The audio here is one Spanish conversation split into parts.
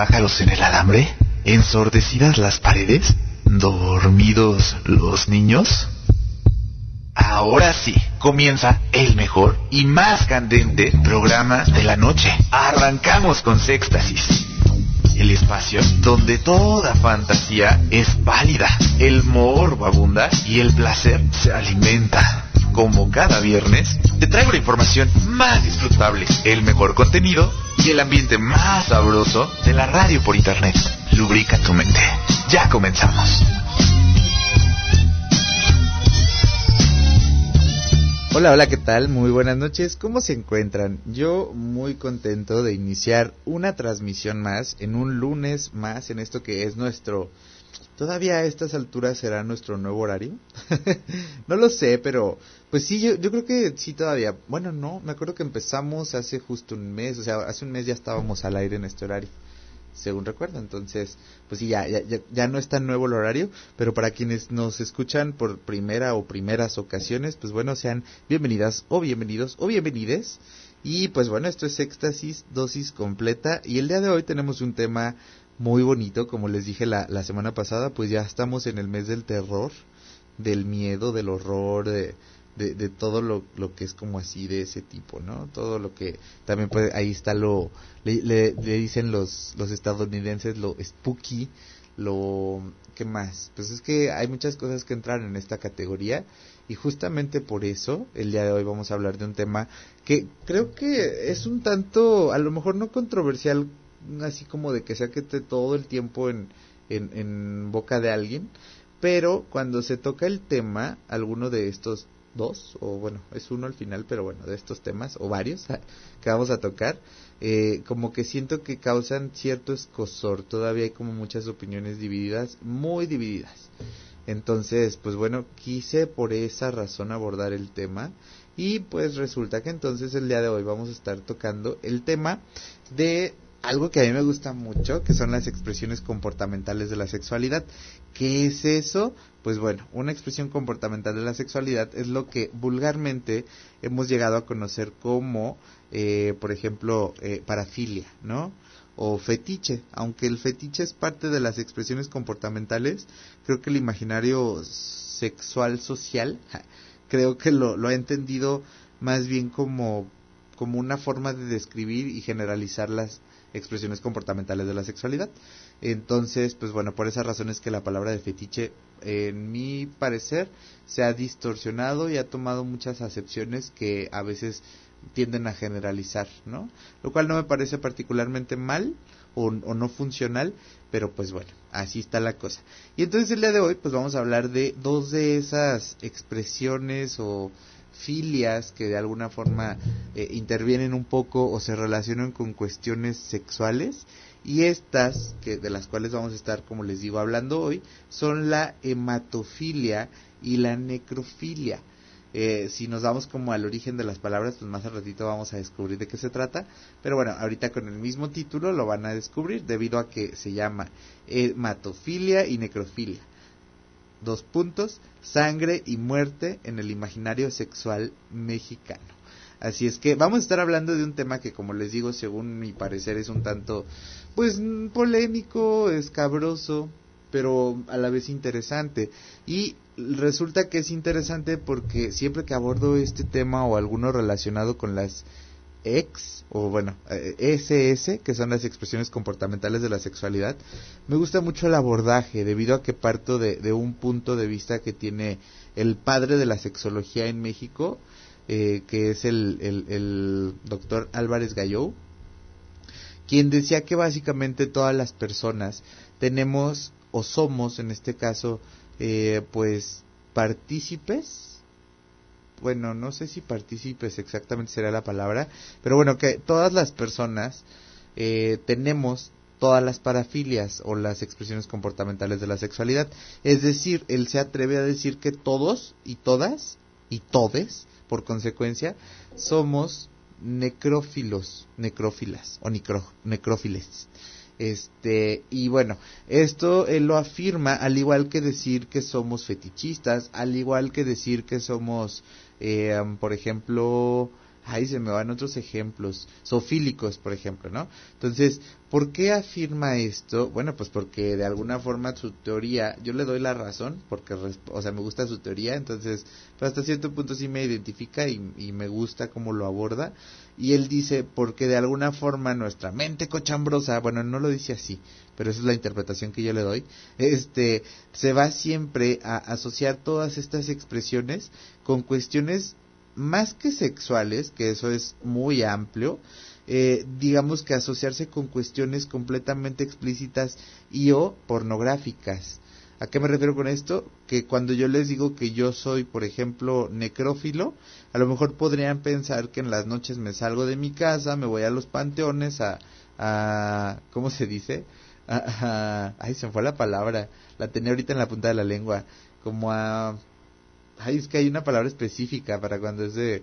pájaros en el alambre? ¿Ensordecidas las paredes? ¿Dormidos los niños? Ahora sí, comienza el mejor y más candente programa de la noche. Arrancamos con Sextasis. El espacio donde toda fantasía es válida, el morbo abunda y el placer se alimenta. Como cada viernes, te traigo la información más disfrutable, el mejor contenido y el ambiente más sabroso de la radio por internet. Lubrica tu mente. Ya comenzamos. Hola, hola, ¿qué tal? Muy buenas noches. ¿Cómo se encuentran? Yo muy contento de iniciar una transmisión más en un lunes más en esto que es nuestro... Todavía a estas alturas será nuestro nuevo horario. no lo sé, pero pues sí, yo, yo creo que sí todavía. Bueno, no, me acuerdo que empezamos hace justo un mes, o sea, hace un mes ya estábamos al aire en este horario según recuerdo. Entonces, pues sí, ya, ya, ya no es tan nuevo el horario, pero para quienes nos escuchan por primera o primeras ocasiones, pues bueno, sean bienvenidas o bienvenidos o bienvenides. Y pues bueno, esto es éxtasis, dosis completa. Y el día de hoy tenemos un tema muy bonito, como les dije la, la semana pasada, pues ya estamos en el mes del terror, del miedo, del horror, de, de, todo lo, lo, que es como así de ese tipo, ¿no? Todo lo que también puede, ahí está lo, le, le, le, dicen los, los estadounidenses lo spooky, lo, ¿qué más? Pues es que hay muchas cosas que entran en esta categoría y justamente por eso el día de hoy vamos a hablar de un tema que creo que es un tanto, a lo mejor no controversial, así como de que sea que esté todo el tiempo en, en, en boca de alguien, pero cuando se toca el tema, alguno de estos dos, o bueno, es uno al final, pero bueno, de estos temas, o varios que vamos a tocar, eh, como que siento que causan cierto escosor, todavía hay como muchas opiniones divididas, muy divididas. Entonces, pues bueno, quise por esa razón abordar el tema y pues resulta que entonces el día de hoy vamos a estar tocando el tema de algo que a mí me gusta mucho, que son las expresiones comportamentales de la sexualidad. ¿Qué es eso? Pues bueno, una expresión comportamental de la sexualidad es lo que vulgarmente hemos llegado a conocer como, eh, por ejemplo, eh, parafilia, ¿no? O fetiche. Aunque el fetiche es parte de las expresiones comportamentales, creo que el imaginario sexual social, creo que lo, lo ha entendido más bien como, como una forma de describir y generalizar las expresiones comportamentales de la sexualidad. Entonces, pues bueno, por esas razones que la palabra de fetiche, en mi parecer, se ha distorsionado y ha tomado muchas acepciones que a veces tienden a generalizar, ¿no? Lo cual no me parece particularmente mal o, o no funcional, pero pues bueno, así está la cosa. Y entonces el día de hoy, pues vamos a hablar de dos de esas expresiones o filias que de alguna forma eh, intervienen un poco o se relacionan con cuestiones sexuales y estas que de las cuales vamos a estar como les digo hablando hoy son la hematofilia y la necrofilia. Eh, si nos vamos como al origen de las palabras pues más al ratito vamos a descubrir de qué se trata pero bueno ahorita con el mismo título lo van a descubrir debido a que se llama hematofilia y necrofilia dos puntos, sangre y muerte en el imaginario sexual mexicano. Así es que vamos a estar hablando de un tema que, como les digo, según mi parecer es un tanto, pues, polémico, escabroso, pero a la vez interesante. Y resulta que es interesante porque siempre que abordo este tema o alguno relacionado con las ex o bueno SS que son las expresiones comportamentales de la sexualidad. Me gusta mucho el abordaje debido a que parto de, un punto de vista que tiene el padre de la sexología en México eh, que es el, el, doctor Álvarez Gallou quien decía que básicamente todas las personas tenemos o somos en este caso eh, pues partícipes bueno, no sé si partícipes exactamente será la palabra, pero bueno, que todas las personas eh, tenemos todas las parafilias o las expresiones comportamentales de la sexualidad. Es decir, él se atreve a decir que todos y todas y todes, por consecuencia, somos necrófilos, necrófilas o necro, necrófiles. Este, y bueno, esto él lo afirma al igual que decir que somos fetichistas, al igual que decir que somos, eh, por ejemplo, ahí se me van otros ejemplos, sofílicos, por ejemplo, ¿no? Entonces, ¿por qué afirma esto? Bueno, pues porque de alguna forma su teoría, yo le doy la razón, porque, o sea, me gusta su teoría, entonces, pues hasta cierto punto sí me identifica y, y me gusta cómo lo aborda. Y él dice, porque de alguna forma nuestra mente cochambrosa, bueno, no lo dice así, pero esa es la interpretación que yo le doy, este, se va siempre a asociar todas estas expresiones con cuestiones más que sexuales, que eso es muy amplio, eh, digamos que asociarse con cuestiones completamente explícitas y o pornográficas. ¿A qué me refiero con esto? Que cuando yo les digo que yo soy, por ejemplo, necrófilo, a lo mejor podrían pensar que en las noches me salgo de mi casa, me voy a los panteones a, a ¿cómo se dice? A, ay, se me fue la palabra, la tenía ahorita en la punta de la lengua, como a Ay, es que hay una palabra específica para cuando es de,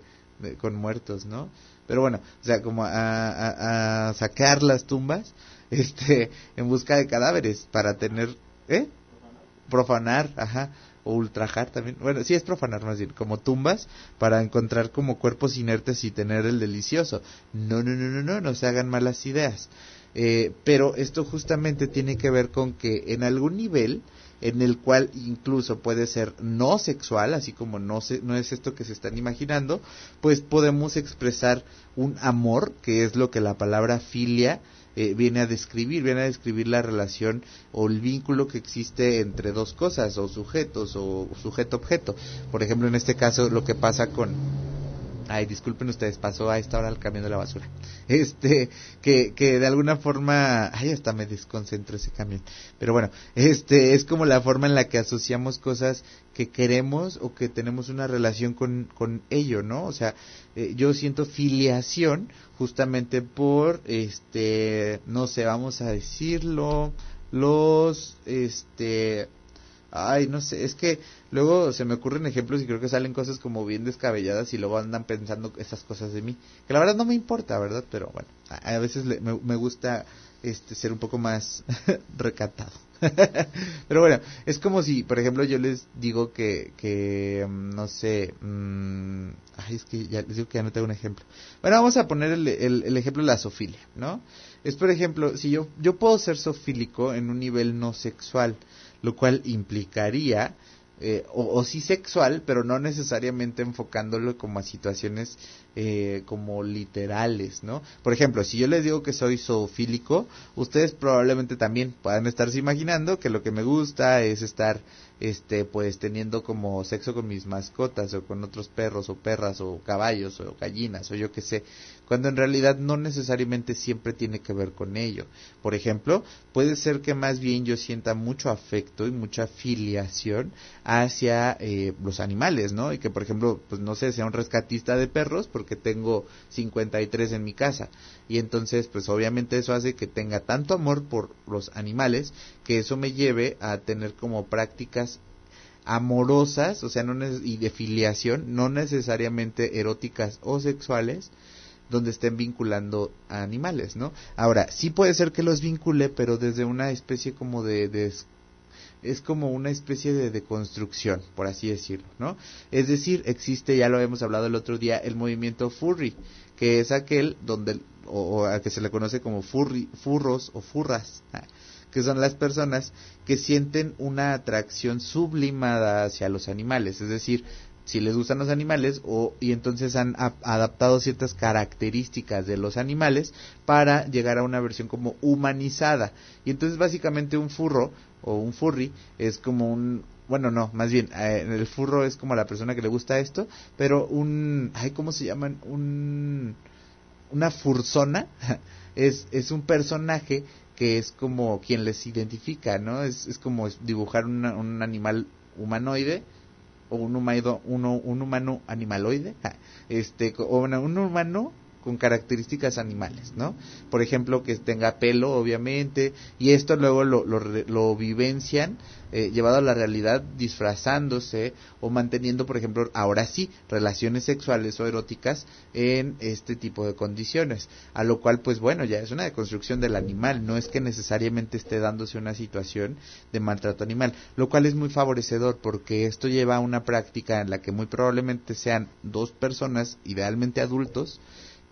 con muertos, ¿no? Pero bueno, o sea, como a, a, sacar las tumbas, este, en busca de cadáveres para tener, ¿eh? Profanar, ajá, o ultrajar también. Bueno, sí es profanar más bien, como tumbas para encontrar como cuerpos inertes y tener el delicioso. No, no, no, no, no, no se hagan malas ideas. Eh, pero esto justamente tiene que ver con que en algún nivel en el cual incluso puede ser no sexual, así como no, se, no es esto que se están imaginando, pues podemos expresar un amor, que es lo que la palabra filia eh, viene a describir, viene a describir la relación o el vínculo que existe entre dos cosas, o sujetos, o sujeto-objeto. Por ejemplo, en este caso, lo que pasa con Ay, disculpen ustedes, pasó a esta hora el camión de la basura. Este, que, que de alguna forma, ay, hasta me desconcentro ese camión. Pero bueno, este, es como la forma en la que asociamos cosas que queremos o que tenemos una relación con, con ello, ¿no? O sea, eh, yo siento filiación justamente por, este, no sé, vamos a decirlo, los, este, Ay, no sé, es que luego se me ocurren ejemplos y creo que salen cosas como bien descabelladas y luego andan pensando esas cosas de mí. Que la verdad no me importa, ¿verdad? Pero bueno, a, veces me, gusta este ser un poco más recatado. Pero bueno, es como si, por ejemplo, yo les digo que, que mm, no sé, mm, ay, es que ya les digo que ya no tengo un ejemplo. Bueno, vamos a poner el, el, ejemplo de la sofilia, ¿no? Es, por ejemplo, si yo, yo puedo ser sofílico en un nivel no sexual, lo cual implicaría eh, o, sí sexual, pero no necesariamente enfocándolo como a situaciones eh, como literales, ¿no? Por ejemplo, si yo les digo que soy zoofílico, ustedes probablemente también puedan estarse imaginando que lo que me gusta es estar este pues teniendo como sexo con mis mascotas o con otros perros o perras o caballos o gallinas o yo qué sé, cuando en realidad no necesariamente siempre tiene que ver con ello. Por ejemplo, puede ser que más bien yo sienta mucho afecto y mucha filiación hacia eh, los animales, ¿no? Y que por ejemplo, pues no sé, sea un rescatista de perros porque tengo 53 en mi casa y entonces pues obviamente eso hace que tenga tanto amor por los animales que eso me lleve a tener como prácticas amorosas, o sea, no y de filiación, no necesariamente eróticas o sexuales, donde estén vinculando a animales, ¿no? Ahora, sí puede ser que los vincule, pero desde una especie como de, es como una especie de deconstrucción, por así decirlo, ¿no? Es decir, existe, ya lo hemos hablado el otro día, el movimiento furry, que es aquel donde, o, a que se le conoce como furry, furros o furras, que son las personas que sienten una atracción sublimada hacia los animales, es decir, si les gustan los animales o y entonces han adaptado ciertas características de los animales para llegar a una versión como humanizada. Y entonces básicamente un furro o un furry es como un bueno no más bien eh, el furro es como la persona que le gusta esto pero un ay cómo se llaman un una fursona es es un personaje que es como quien les identifica no es, es como dibujar un animal humanoide o un humano, uno, un humano animaloide, este, o un humano con características animales, ¿no? Por ejemplo, que tenga pelo, obviamente, y esto luego lo, lo, lo vivencian eh, llevado a la realidad disfrazándose o manteniendo, por ejemplo, ahora sí, relaciones sexuales o eróticas en este tipo de condiciones. A lo cual, pues bueno, ya es una deconstrucción del animal, no es que necesariamente esté dándose una situación de maltrato animal, lo cual es muy favorecedor porque esto lleva a una práctica en la que muy probablemente sean dos personas, idealmente adultos,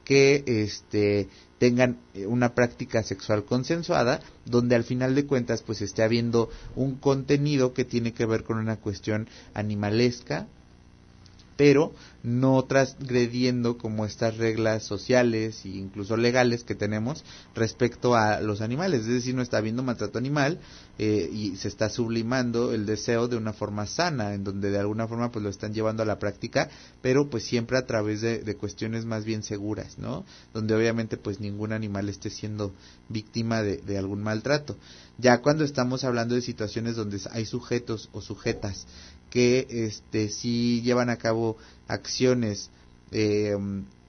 que este tengan eh, una práctica sexual consensuada donde al final de cuentas pues esté habiendo un contenido que tiene que ver con una cuestión animalesca pero no transgrediendo como estas reglas sociales e incluso legales que tenemos respecto a los animales. Es decir, no está habiendo maltrato animal eh, y se está sublimando el deseo de una forma sana, en donde de alguna forma pues lo están llevando a la práctica, pero pues siempre a través de, cuestiones más bien seguras, ¿no? Donde obviamente pues ningún animal esté siendo víctima de algún maltrato. Ya cuando estamos hablando de situaciones donde hay sujetos o sujetas que este sí llevan a cabo acciones eh,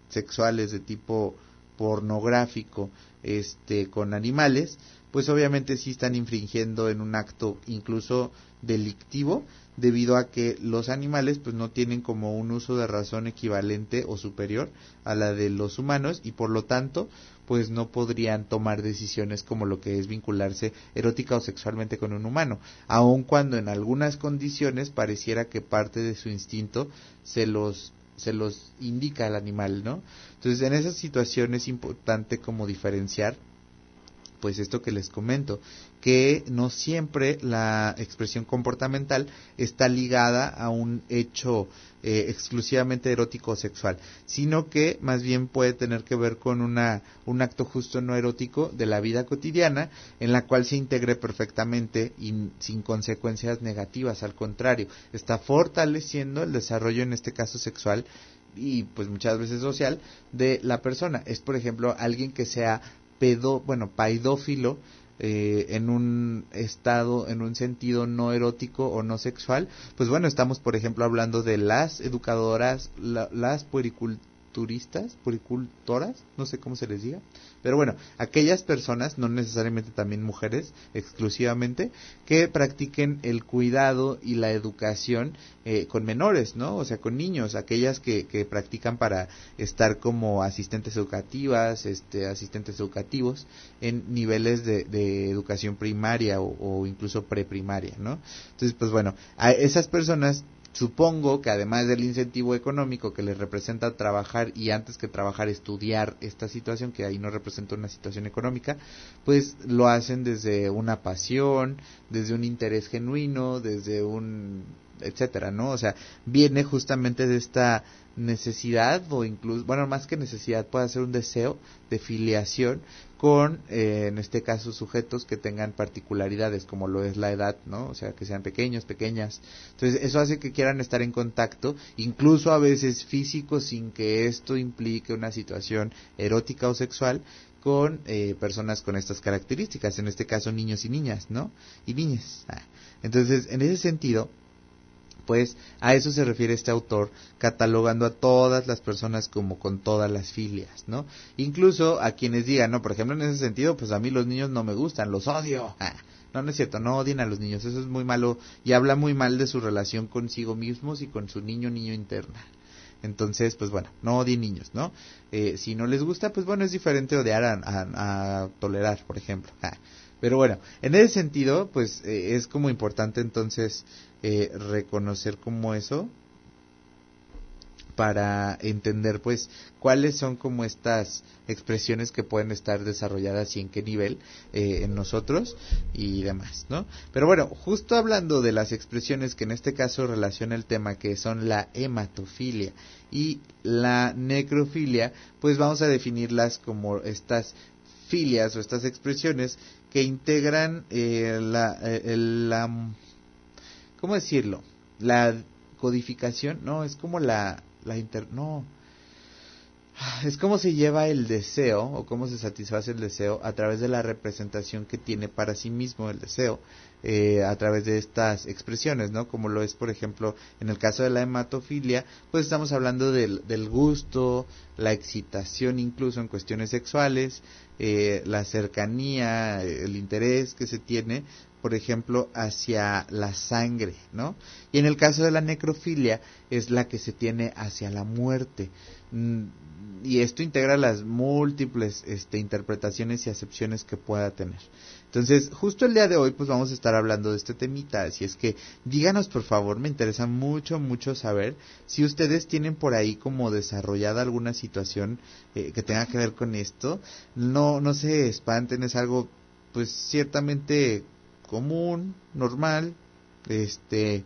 sexuales de tipo pornográfico este con animales pues obviamente sí están infringiendo en un acto incluso delictivo debido a que los animales pues no tienen como un uso de razón equivalente o superior a la de los humanos y por lo tanto pues no podrían tomar decisiones como lo que es vincularse erótica o sexualmente con un humano, aun cuando en algunas condiciones pareciera que parte de su instinto se los se los indica al animal, ¿no? Entonces, en esas situaciones es importante como diferenciar pues esto que les comento, que no siempre la expresión comportamental está ligada a un hecho eh, exclusivamente erótico o sexual, sino que más bien puede tener que ver con una, un acto justo no erótico de la vida cotidiana en la cual se integre perfectamente y sin consecuencias negativas, al contrario, está fortaleciendo el desarrollo en este caso sexual y pues muchas veces social de la persona. Es por ejemplo alguien que sea pedo, bueno, paidófilo eh, en un estado, en un sentido no erótico o no sexual, pues bueno, estamos por ejemplo hablando de las educadoras, las puericultoras, no sé cómo se les diga, pero bueno, aquellas personas, no necesariamente también mujeres exclusivamente, que practiquen el cuidado y la educación eh, con menores, ¿no? O sea, con niños, aquellas que, practican para estar como asistentes educativas, este, asistentes educativos en niveles de, de educación primaria o, o incluso preprimaria, ¿no? Entonces, pues bueno, a esas personas Supongo que además del incentivo económico que les representa trabajar y antes que trabajar estudiar esta situación, que ahí no representa una situación económica, pues lo hacen desde una pasión, desde un interés genuino, desde un etcétera, ¿no? O sea, viene justamente de esta necesidad o incluso, bueno, más que necesidad, puede ser un deseo de filiación con, eh, en este caso, sujetos que tengan particularidades, como lo es la edad, ¿no? O sea, que sean pequeños, pequeñas. Entonces, eso hace que quieran estar en contacto, incluso a veces físico, sin que esto implique una situación erótica o sexual, con eh, personas con estas características, en este caso niños y niñas, ¿no? Y niñas. Ah. Entonces, en ese sentido, pues a eso se refiere este autor, catalogando a todas las personas como con todas las filias, ¿no? Incluso a quienes digan, no, por ejemplo, en ese sentido, pues a mí los niños no me gustan, los odio. Ah, no, no es cierto, no odien a los niños, eso es muy malo y habla muy mal de su relación consigo mismos y con su niño, niño interna. Entonces, pues bueno, no odien niños, ¿no? Eh, si no les gusta, pues bueno, es diferente odiar a, a, tolerar, por ejemplo. Ah, pero bueno, en ese sentido, pues eh, es como importante entonces eh, reconocer como eso para entender pues cuáles son como estas expresiones que pueden estar desarrolladas y en qué nivel eh, en nosotros y demás, ¿no? Pero bueno, justo hablando de las expresiones que en este caso relaciona el tema que son la hematofilia y la necrofilia, pues vamos a definirlas como estas filias o estas expresiones que integran eh, la, la ¿cómo decirlo? La codificación, no, es como la, la inter, no, es como se lleva el deseo o cómo se satisface el deseo a través de la representación que tiene para sí mismo el deseo eh, a través de estas expresiones, ¿no? Como lo es, por ejemplo, en el caso de la hematofilia, pues estamos hablando del, del gusto, la excitación incluso en cuestiones sexuales, eh, la cercanía, el interés que se tiene, por ejemplo, hacia la sangre, ¿no? Y en el caso de la necrofilia es la que se tiene hacia la muerte. Mm, y esto integra las múltiples este, interpretaciones y acepciones que pueda tener. Entonces, justo el día de hoy, pues vamos a estar hablando de este temita. Así es que díganos, por favor, me interesa mucho, mucho saber si ustedes tienen por ahí como desarrollada alguna situación eh, que tenga que ver con esto. No, no se espanten, es algo, pues ciertamente común, normal, este,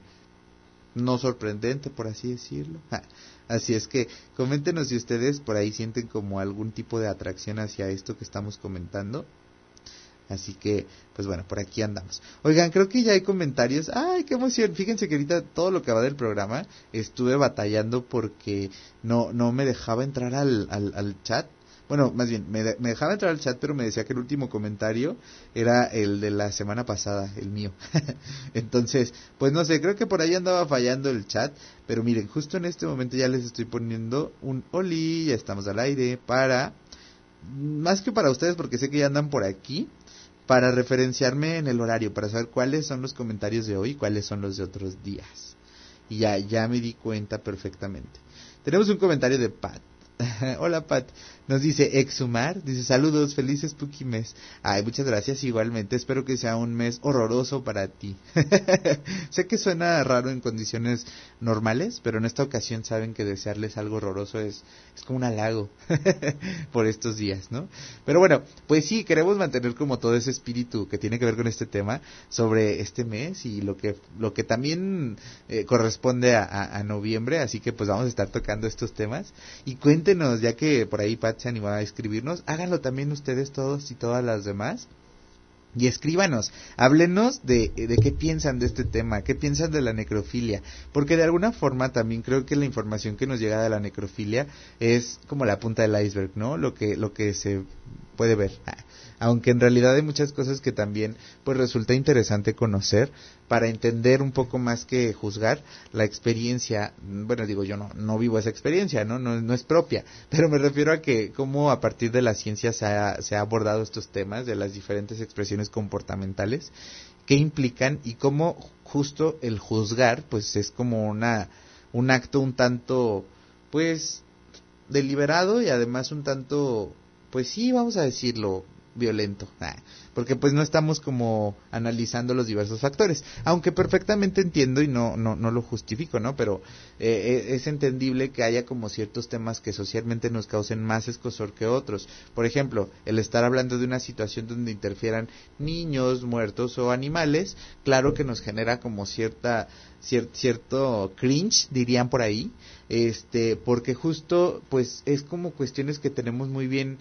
no sorprendente, por así decirlo. Así es que coméntenos si ustedes por ahí sienten como algún tipo de atracción hacia esto que estamos comentando. Así que, pues bueno, por aquí andamos. Oigan, creo que ya hay comentarios. ¡Ay, qué emoción! Fíjense que ahorita todo lo que va del programa estuve batallando porque no, no me dejaba entrar al, al, al chat bueno, más bien, me, dejaba entrar al chat, pero me decía que el último comentario era el de la semana pasada, el mío. Entonces, pues no sé, creo que por ahí andaba fallando el chat, pero miren, justo en este momento ya les estoy poniendo un oli, ya estamos al aire, para, más que para ustedes, porque sé que ya andan por aquí, para referenciarme en el horario, para saber cuáles son los comentarios de hoy y cuáles son los de otros días. Y ya, ya me di cuenta perfectamente. Tenemos un comentario de Pat. Hola Pat, nos dice Exhumar, dice saludos, felices Spooky mes. Ay, muchas gracias igualmente, espero que sea un mes horroroso para ti. sé que suena raro en condiciones normales, pero en esta ocasión saben que desearles algo horroroso es, es como un halago por estos días, ¿no? Pero bueno, pues sí, queremos mantener como todo ese espíritu que tiene que ver con este tema sobre este mes y lo que, lo que también eh, corresponde a, a noviembre, así que pues vamos a estar tocando estos temas y cuéntenos, ya que por ahí Pat se animó a escribirnos, háganlo también ustedes todos y todas las demás. Y escríbanos, háblenos de, de qué piensan de este tema, qué piensan de la necrofilia, porque de alguna forma también creo que la información que nos llega de la necrofilia es como la punta del iceberg, ¿no? Lo que, lo que se puede ver. Aunque en realidad hay muchas cosas que también pues resulta interesante conocer para entender un poco más que juzgar la experiencia, bueno digo yo no, no vivo esa experiencia, ¿no? No, no es propia, pero me refiero a que cómo a partir de la ciencia se ha, se ha abordado estos temas de las diferentes expresiones comportamentales, qué implican y cómo justo el juzgar pues es como una un acto un tanto pues deliberado y además un tanto pues sí, vamos a decirlo, violento, ah, porque pues no estamos como analizando los diversos factores, aunque perfectamente entiendo y no no no lo justifico, ¿no? Pero eh, eh, es entendible que haya como ciertos temas que socialmente nos causen más escosor que otros. Por ejemplo, el estar hablando de una situación donde interfieran niños muertos o animales, claro que nos genera como cierta cierto cringe, dirían por ahí, este, porque justo pues es como cuestiones que tenemos muy bien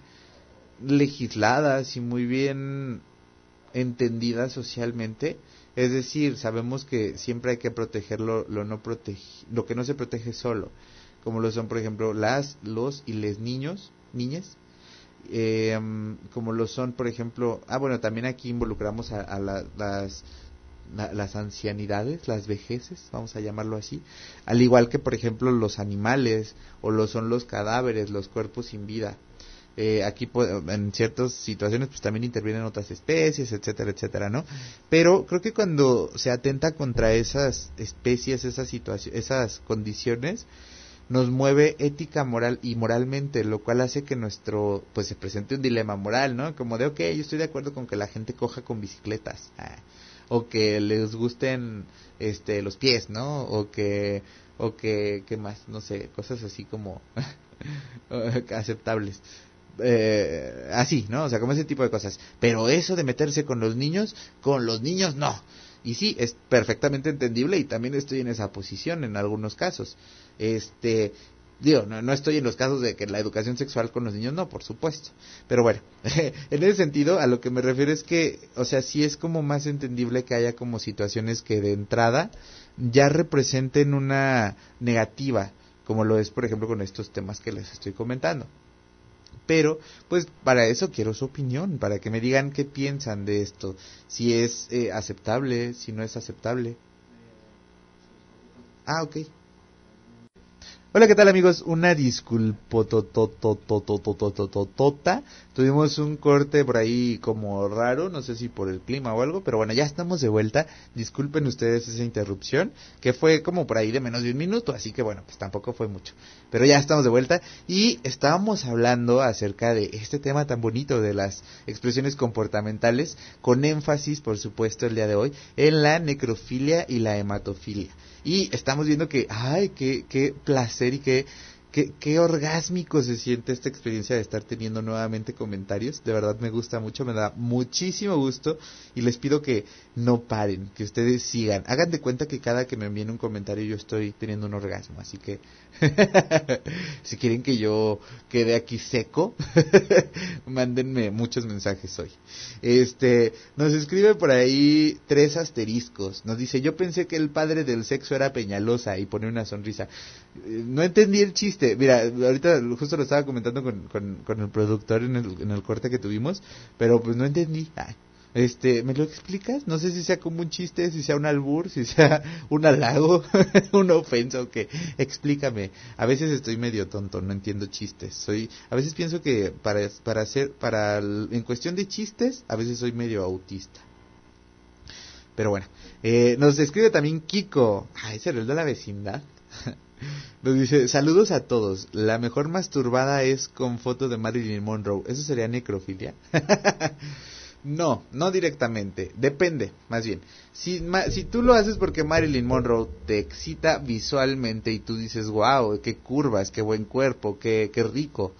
legisladas y muy bien entendidas socialmente. Es decir, sabemos que siempre hay que proteger lo, no lo que no se protege solo, como lo son, por ejemplo, las, los y les niños, niñas, eh, como lo son, por ejemplo, ah, bueno, también aquí involucramos a, las, las ancianidades, las vejeces, vamos a llamarlo así, al igual que, por ejemplo, los animales o lo son los cadáveres, los cuerpos sin vida. Eh, aquí en ciertas situaciones pues también intervienen otras especies, etcétera, etcétera, ¿no? Pero creo que cuando se atenta contra esas especies, esas esas condiciones, nos mueve ética, moral y moralmente, lo cual hace que nuestro, pues se presente un dilema moral, ¿no? Como de, ok, yo estoy de acuerdo con que la gente coja con bicicletas, ah, o que les gusten, este, los pies, ¿no? O que, o que, ¿qué más? No sé, cosas así como aceptables eh, así, ¿no? O sea, como ese tipo de cosas. Pero eso de meterse con los niños, con los niños no. Y sí, es perfectamente entendible y también estoy en esa posición en algunos casos. Este, digo, no, no estoy en los casos de que la educación sexual con los niños, no, por supuesto. Pero bueno, en ese sentido, a lo que me refiero es que, o sea, sí es como más entendible que haya como situaciones que de entrada ya representen una negativa, como lo es, por ejemplo, con estos temas que les estoy comentando. Pero pues para eso quiero su opinión, para que me digan qué piensan de esto, si es eh, aceptable, si no es aceptable. Ah, ok. Hola, ¿qué tal amigos? Una disculpa. Tuvimos un corte por ahí como raro, no sé si por el clima o algo, pero bueno, ya estamos de vuelta. Disculpen ustedes esa interrupción, que fue como por ahí de menos de un minuto, así que bueno, pues tampoco fue mucho. Pero ya estamos de vuelta y estábamos hablando acerca de este tema tan bonito de las expresiones comportamentales, con énfasis, por supuesto, el día de hoy, en la necrofilia y la hematofilia. Y estamos viendo que, ay, qué, qué placer y qué, qué, qué orgásmico se siente esta experiencia de estar teniendo nuevamente comentarios. De verdad me gusta mucho, me da muchísimo gusto y les pido que no paren, que ustedes sigan. Hagan de cuenta que cada que me envíen un comentario yo estoy teniendo un orgasmo, así que si quieren que yo quede aquí seco, mándenme muchos mensajes hoy. Este, nos escribe por ahí tres asteriscos. Nos dice, yo pensé que el padre del sexo era Peñalosa y pone una sonrisa. Eh, no entendí el chiste. Mira, ahorita justo lo estaba comentando con, con, el productor en el, en el corte que tuvimos, pero pues no entendí. Este, ¿me lo explicas? No sé si sea como un chiste, si sea un albur, si sea un halago, una ofensa o. Explícame. A veces estoy medio tonto, no entiendo chistes. Soy, a veces pienso que para, para hacer, para, en cuestión de chistes, a veces soy medio autista. Pero bueno, eh, nos escribe también Kiko. Ese el de la vecindad. Nos dice, saludos a todos. La mejor masturbada es con foto de Marilyn Monroe. ¿Eso sería necrofilia? No, no directamente. Depende, más bien. Si, si tú lo haces porque Marilyn Monroe te excita visualmente y tú dices, wow, qué curvas, qué buen cuerpo, qué, qué rico.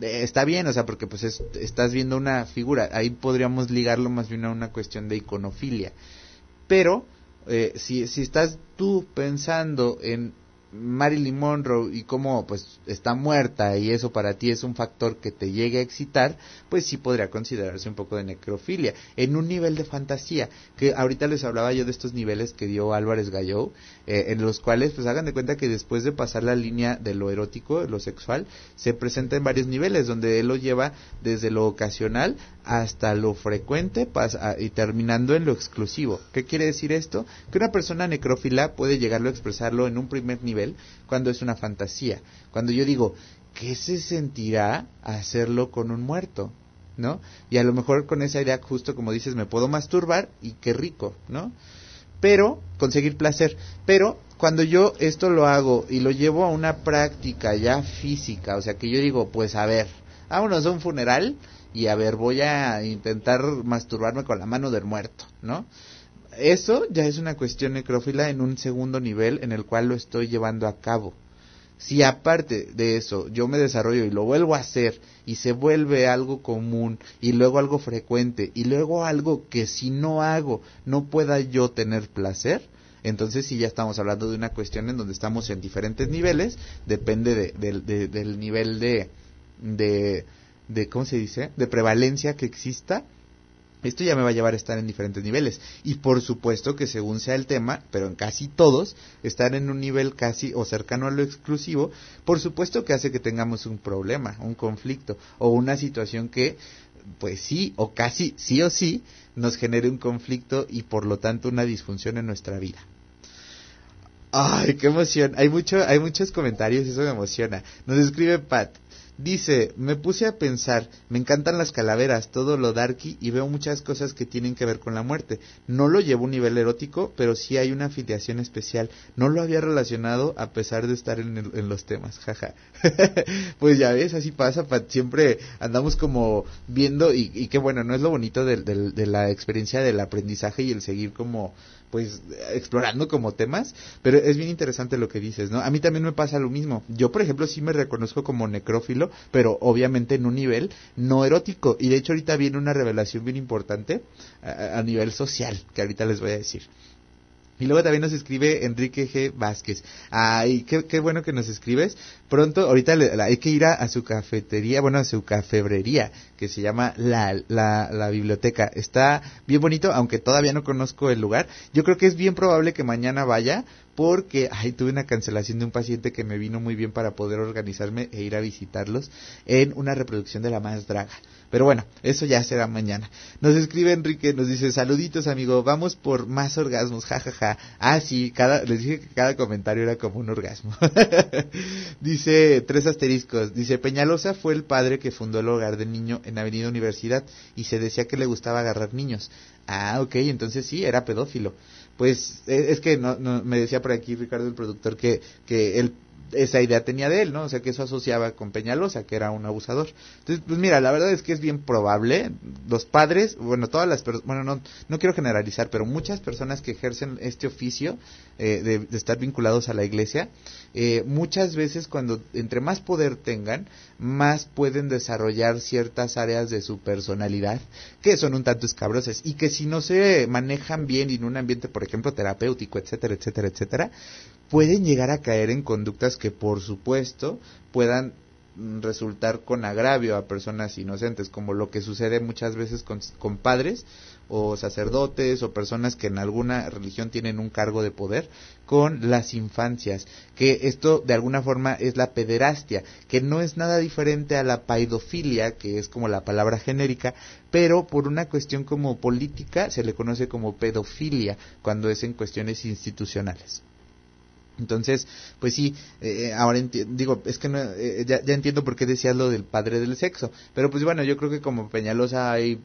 Eh, está bien, o sea, porque pues estás viendo una figura. Ahí podríamos ligarlo más bien a una cuestión de iconofilia. Pero, eh, si, si estás tú pensando en Marilyn Monroe y cómo pues está muerta y eso para ti es un factor que te llegue a excitar, pues sí podría considerarse un poco de necrofilia, en un nivel de fantasía, que ahorita les hablaba yo de estos niveles que dio Álvarez Galló, eh, en los cuales pues hagan de cuenta que después de pasar la línea de lo erótico, lo sexual, se presenta en varios niveles, donde él lo lleva desde lo ocasional hasta lo frecuente y terminando en lo exclusivo. ¿Qué quiere decir esto? Que una persona necrófila puede llegarlo a expresarlo en un primer nivel cuando es una fantasía. Cuando yo digo, ¿qué se sentirá hacerlo con un muerto? ¿No? Y a lo mejor con esa idea, justo como dices, me puedo masturbar y qué rico, ¿no? Pero, conseguir placer. Pero, cuando yo esto lo hago y lo llevo a una práctica ya física, o sea que yo digo, pues a ver, vámonos a un funeral y a ver, voy a intentar masturbarme con la mano del muerto, ¿no? Eso ya es una cuestión necrófila en un segundo nivel en el cual lo estoy llevando a cabo. Si aparte de eso yo me desarrollo y lo vuelvo a hacer y se vuelve algo común y luego algo frecuente y luego algo que si no hago no pueda yo tener placer, entonces sí ya estamos hablando de una cuestión en donde estamos en diferentes niveles, depende de, del nivel de, de ¿cómo se dice?, de prevalencia que exista, esto ya me va a llevar a estar en diferentes niveles. Y por supuesto que según sea el tema, pero en casi todos, estar en un nivel casi o cercano a lo exclusivo, por supuesto que hace que tengamos un problema, un conflicto o una situación que, pues sí, o casi sí o sí, nos genere un conflicto y por lo tanto una disfunción en nuestra vida. Ay, qué emoción. Hay mucho, hay muchos comentarios, eso me emociona. Nos escribe Pat. Dice, me puse a pensar, me encantan las calaveras, todo lo darky y veo muchas cosas que tienen que ver con la muerte. No lo llevo a un nivel erótico, pero sí hay una afiliación especial. No lo había relacionado a pesar de estar en, los temas, jaja. pues ya ves, así pasa, siempre andamos como viendo y, qué bueno, no es lo bonito de la experiencia del aprendizaje y el seguir como pues explorando como temas, pero es bien interesante lo que dices, ¿no? A mí también me pasa lo mismo. Yo, por ejemplo, sí me reconozco como necrófilo, pero obviamente en un nivel no erótico. Y de hecho ahorita viene una revelación bien importante a, a nivel social, que ahorita les voy a decir. Y luego también nos escribe Enrique G. Vázquez. Ay, qué, qué bueno que nos escribes. Pronto, ahorita hay que ir a, su cafetería, bueno, a su cafebrería, que se llama la, la, la, biblioteca. Está bien bonito, aunque todavía no conozco el lugar. Yo creo que es bien probable que mañana vaya, porque ay, tuve una cancelación de un paciente que me vino muy bien para poder organizarme e ir a visitarlos en una reproducción de la más draga. Pero bueno, eso ya será mañana. Nos escribe Enrique, nos dice, saluditos amigo, vamos por más orgasmos, jajaja. Ja, ja. Ah, sí, cada, les dije que cada comentario era como un orgasmo. dice, tres asteriscos, dice, Peñalosa fue el padre que fundó el hogar del niño en Avenida Universidad y se decía que le gustaba agarrar niños. Ah, ok, entonces sí, era pedófilo. Pues e, es que no, no, me decía por aquí Ricardo, el productor, que, que él esa idea tenía de él, ¿no? O sea, que eso asociaba con Peñalosa, que era un abusador. Entonces, pues mira, la verdad es que es bien probable. Los padres, bueno, todas las personas, bueno, no, no quiero generalizar, pero muchas personas que ejercen este oficio eh, de, estar vinculados a la iglesia, eh, muchas veces cuando entre más poder tengan, más pueden desarrollar ciertas áreas de su personalidad que son un tanto escabrosas y que si no se manejan bien en un ambiente, por ejemplo, terapéutico, etcétera, etcétera, etcétera, pueden llegar a caer en conductas que por supuesto puedan mm, resultar con agravio a personas inocentes, como lo que sucede muchas veces con, padres o sacerdotes o personas que en alguna religión tienen un cargo de poder con las infancias, que esto de alguna forma es la pederastia, que no es nada diferente a la paidofilia, que es como la palabra genérica, pero por una cuestión como política se le conoce como pedofilia cuando es en cuestiones institucionales. Entonces, pues sí, eh, ahora digo, es que no, eh, ya, ya, entiendo por qué decías lo del padre del sexo, pero pues bueno, yo creo que como Peñalosa hay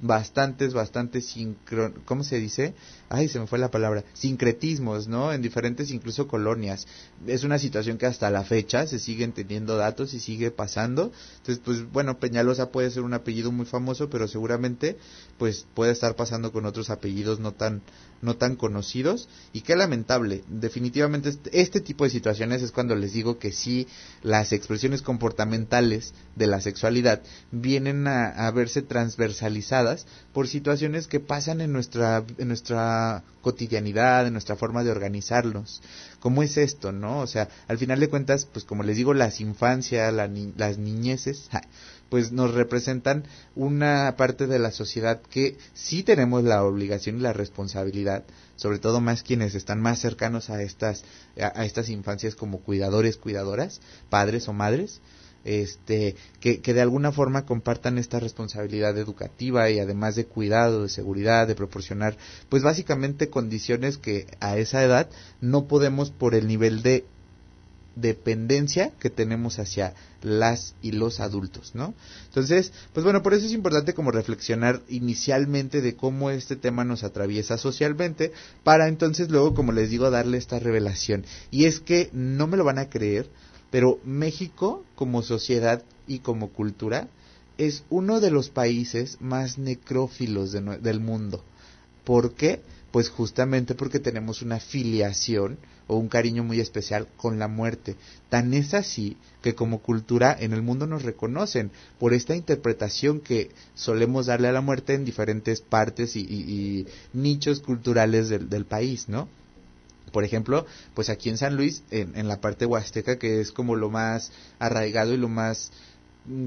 bastantes, bastantes sincron... ¿cómo se dice? Ay, se me fue la palabra. Sincretismos, ¿no? En diferentes incluso colonias. Es una situación que hasta la fecha se siguen teniendo datos y sigue pasando. Entonces, pues bueno, Peñalosa puede ser un apellido muy famoso, pero seguramente pues puede estar pasando con otros apellidos no tan no tan conocidos y qué lamentable. Definitivamente este, tipo de situaciones es cuando les digo que sí las expresiones comportamentales de la sexualidad vienen a verse transversalizadas por situaciones que pasan en nuestra en nuestra cotidianidad, en nuestra forma de organizarnos. ¿Cómo es esto, no? O sea, al final de cuentas, pues como les digo, las infancias, las niñeces, pues nos representan una parte de la sociedad que sí tenemos la obligación y la responsabilidad, sobre todo más quienes están más cercanos a estas, a, estas infancias como cuidadores, cuidadoras, padres o madres, este, que, que, de alguna forma compartan esta responsabilidad educativa y además de cuidado, de seguridad, de proporcionar, pues básicamente condiciones que a esa edad no podemos por el nivel de dependencia que tenemos hacia las y los adultos, ¿no? Entonces, pues bueno, por eso es importante como reflexionar inicialmente de cómo este tema nos atraviesa socialmente, para entonces luego, como les digo, darle esta revelación. Y es que no me lo van a creer, pero México como sociedad y como cultura es uno de los países más necrófilos del mundo. ¿Por qué? Pues justamente porque tenemos una filiación o un cariño muy especial con la muerte. Tan es así que como cultura en el mundo nos reconocen por esta interpretación que solemos darle a la muerte en diferentes partes y, nichos culturales del, país, ¿no? Por ejemplo, pues aquí en San Luis, en, la parte huasteca, que es como lo más arraigado y lo más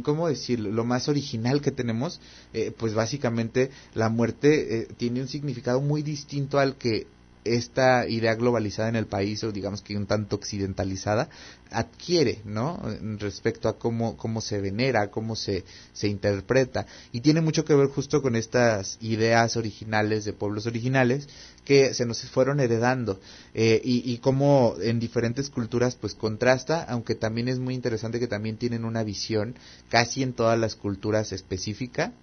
¿cómo decirlo? Lo más original que tenemos, eh, pues básicamente la muerte eh, tiene un significado muy distinto al que esta idea globalizada en el país o digamos que un tanto occidentalizada adquiere, ¿no? Respecto a cómo, cómo se venera, cómo se, se interpreta. Y tiene mucho que ver justo con estas ideas originales de pueblos originales que se nos fueron heredando eh, y, y cómo en diferentes culturas pues contrasta, aunque también es muy interesante que también tienen una visión casi en todas las culturas específica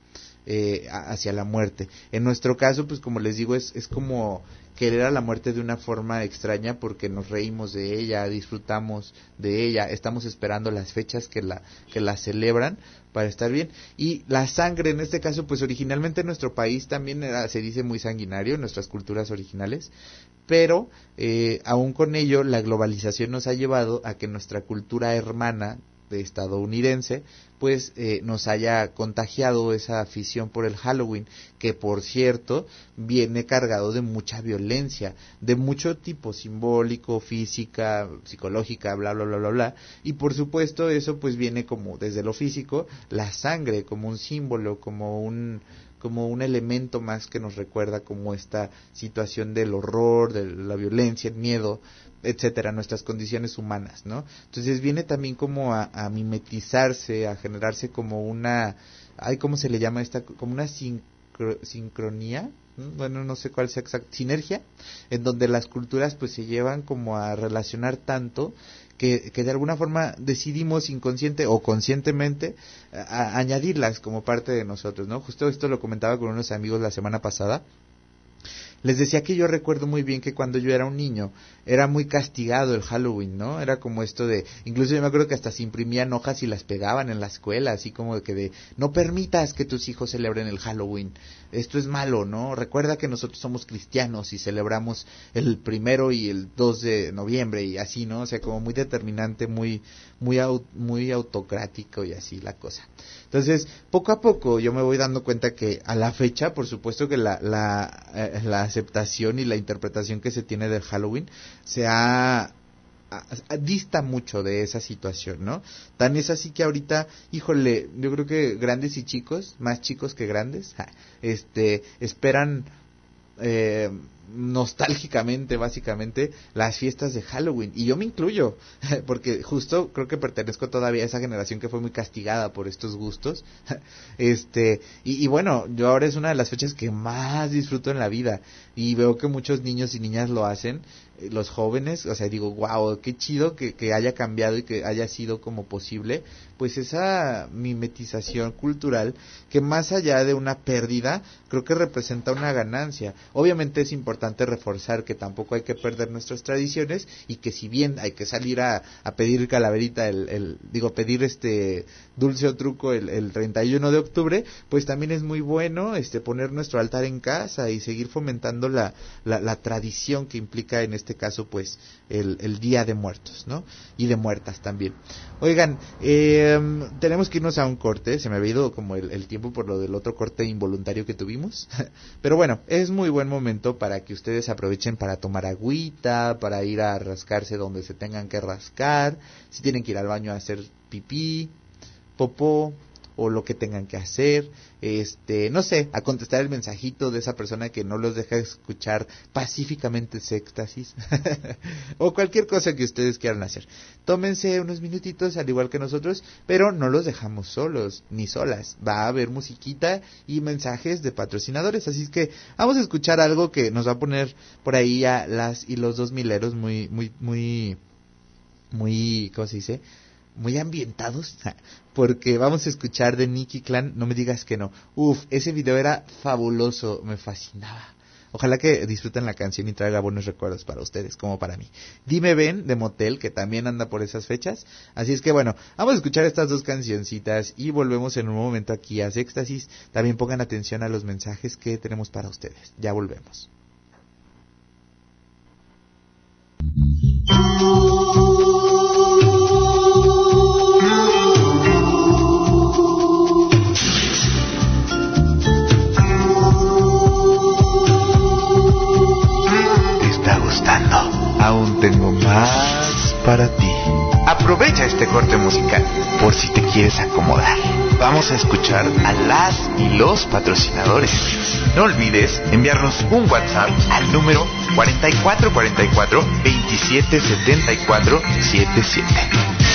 eh, hacia la muerte. En nuestro caso, pues como les digo, es, es como querer a la muerte de una forma extraña porque nos reímos de ella, disfrutamos de ella, estamos esperando las fechas que la, que la celebran para estar bien. Y la sangre, en este caso, pues originalmente en nuestro país también se dice muy sanguinario, en nuestras culturas originales, pero eh, aún con ello la globalización nos ha llevado a que nuestra cultura hermana estadounidense, pues eh, nos haya contagiado esa afición por el Halloween, que por cierto viene cargado de mucha violencia, de mucho tipo simbólico, física, psicológica, bla, bla, bla, bla, bla. Y por supuesto eso pues viene como desde lo físico, la sangre como un símbolo, como un como un elemento más que nos recuerda como esta situación del horror, de la violencia, el miedo, etcétera, nuestras condiciones humanas, ¿no? Entonces viene también como a, mimetizarse, a generarse como una, ay, ¿cómo se le llama esta? Como una sincronía, bueno, no sé cuál sea exacta, sinergia, en donde las culturas pues se llevan como a relacionar tanto que, que de alguna forma decidimos inconsciente o conscientemente añadirlas como parte de nosotros, ¿no? Justo esto lo comentaba con unos amigos la semana pasada, les decía que yo recuerdo muy bien que cuando yo era un niño era muy castigado el Halloween, ¿no? Era como esto de, incluso yo me acuerdo que hasta se imprimían hojas y las pegaban en la escuela, así como que de, no permitas que tus hijos celebren el Halloween, esto es malo, ¿no? Recuerda que nosotros somos cristianos y celebramos el primero y el 2 de noviembre y así, ¿no? O sea, como muy determinante, muy, muy, muy autocrático y así la cosa. Entonces, poco a poco yo me voy dando cuenta que a la fecha, por supuesto que la, la, eh, la aceptación y la interpretación que se tiene del Halloween se ha dista mucho de esa situación, ¿no? Tan es así que ahorita, híjole, yo creo que grandes y chicos, más chicos que grandes, este, esperan eh, nostálgicamente, básicamente, las fiestas de Halloween. Y yo me incluyo, porque justo creo que pertenezco todavía a esa generación que fue muy castigada por estos gustos. este, y, y, bueno, yo ahora es una de las fechas que más disfruto en la vida. Y veo que muchos niños y niñas lo hacen los jóvenes, o sea, digo, wow, qué chido que, que, haya cambiado y que haya sido como posible, pues esa mimetización cultural que más allá de una pérdida, creo que representa una ganancia. Obviamente es importante reforzar que tampoco hay que perder nuestras tradiciones y que si bien hay que salir a, a pedir calaverita, el, el, digo, pedir este dulce o truco el, el 31 de octubre, pues también es muy bueno este poner nuestro altar en casa y seguir fomentando la, la, la tradición que implica en este caso pues el, el Día de Muertos, ¿no? Y de muertas también. Oigan, em, tenemos que irnos a un corte, se me ha ido como el, el tiempo por lo del otro corte involuntario que tuvimos, pero bueno, es muy buen momento para que ustedes aprovechen para tomar agüita, para ir a rascarse donde se tengan que rascar, si tienen que ir al baño a hacer pipí, popó, o lo que tengan que hacer, este, no sé, a contestar el mensajito de esa persona que no los deja escuchar pacíficamente éxtasis, o cualquier cosa que ustedes quieran hacer. Tómense unos minutitos al igual que nosotros, pero no los dejamos solos, ni solas. Va a haber musiquita y mensajes de patrocinadores, así que vamos a escuchar algo que nos va a poner por ahí a las y los dos mileros muy, muy, muy, muy, ¿cómo se dice? Muy ambientados, porque vamos a escuchar de Nicky Clan, no me digas que no. Uf, ese video era fabuloso, me fascinaba. Ojalá que disfruten la canción y traiga buenos recuerdos para ustedes, como para mí. Dime Ben de Motel, que también anda por esas fechas. Así es que bueno, vamos a escuchar estas dos cancioncitas y volvemos en un momento aquí a Éxtasis. También pongan atención a los mensajes que tenemos para ustedes. Ya volvemos. Para ti. Aprovecha este corte musical por si te quieres acomodar. Vamos a escuchar a las y los patrocinadores. No olvides enviarnos un WhatsApp al número 4444 2774 77.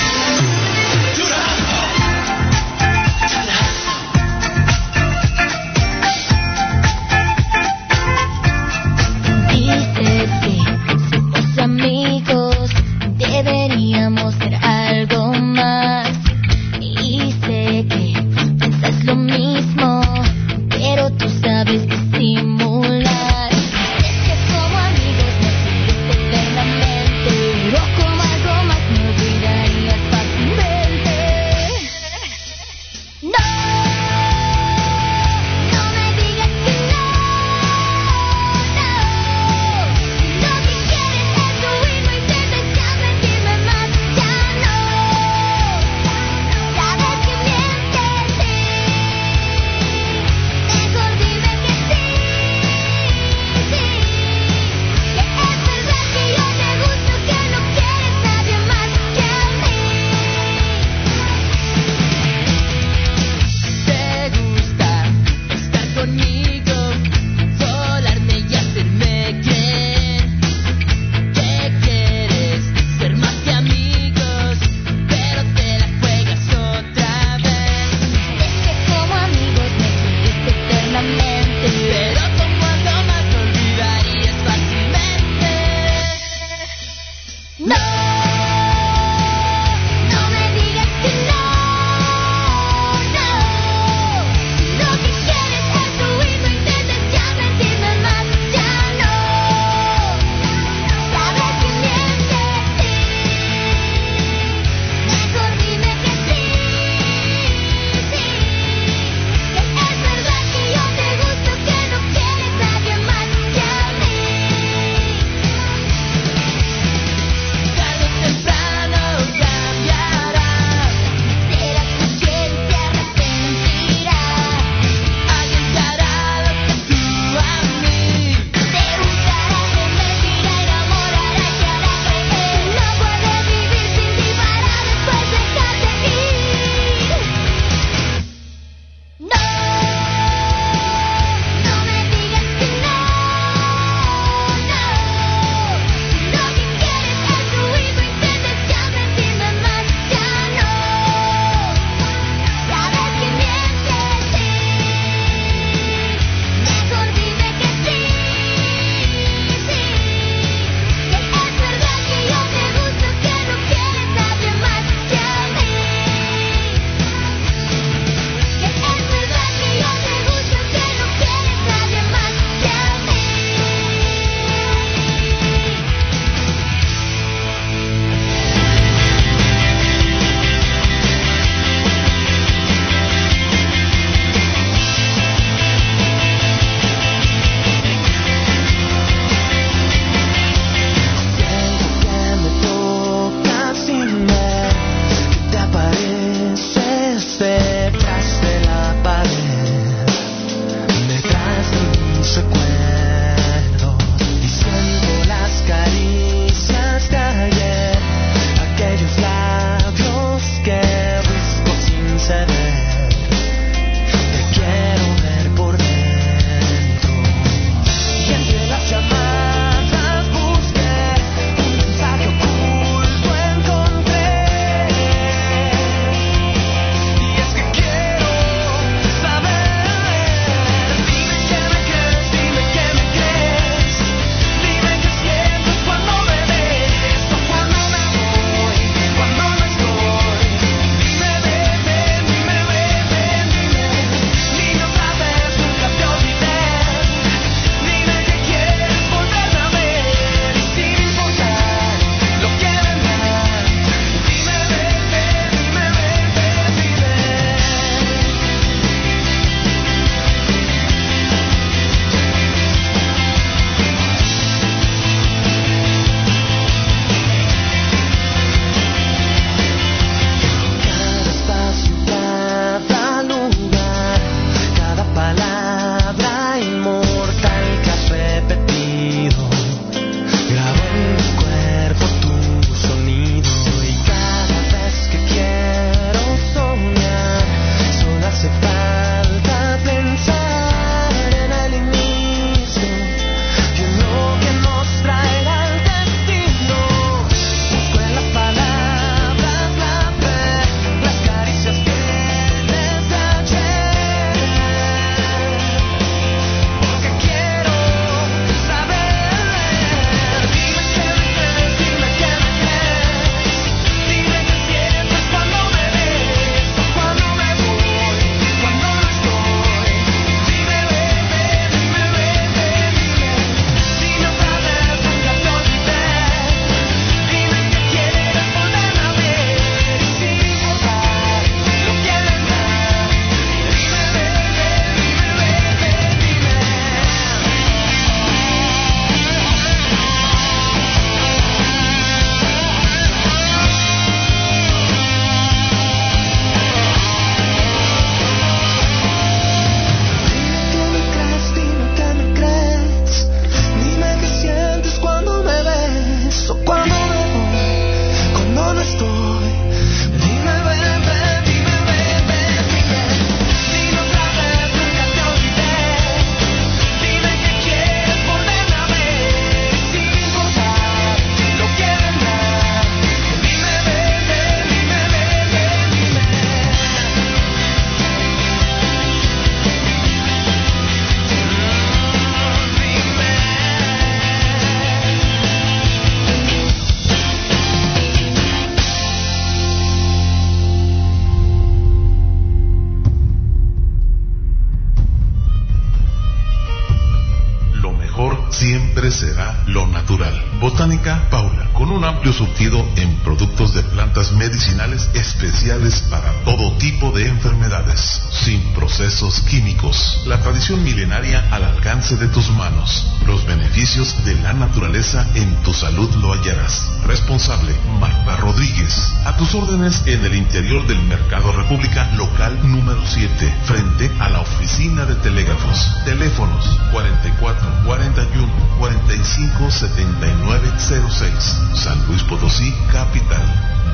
Productos de plantas medicinales especiales para todo tipo de enfermedades, sin procesos químicos. La tradición milenaria al alcance de tus manos. Los beneficios de la naturaleza en tu salud lo hallarás. Responsable Marta Rodríguez. A tus órdenes en el interior del Mercado República Local número 7, frente a la oficina de telégrafos. Teléfonos 44 41 45 79 06. San Luis Potosí, capital.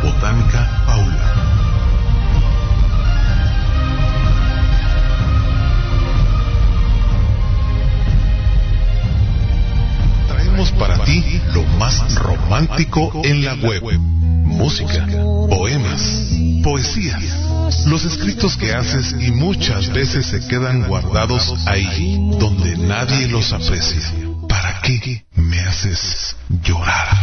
Botánica Paula. Traemos para ti lo más romántico en la web. Música, poemas, poesía, los escritos que haces y muchas veces se quedan guardados ahí donde nadie los aprecia. ¿Para qué me haces llorar?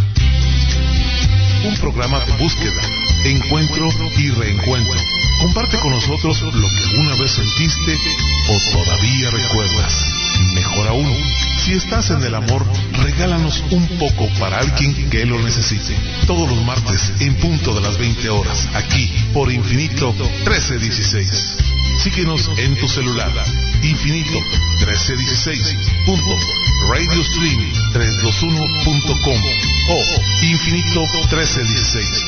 Un programa de búsqueda, encuentro y reencuentro. Comparte con nosotros lo que una vez sentiste o todavía recuerdas. Mejor aún, si estás en el amor, regálanos un poco para alguien que lo necesite. Todos los martes en punto de las 20 horas, aquí por Infinito 1316. Síguenos en tu celular. Infinito 1316. Radio Stream 321.com o Infinito 1316.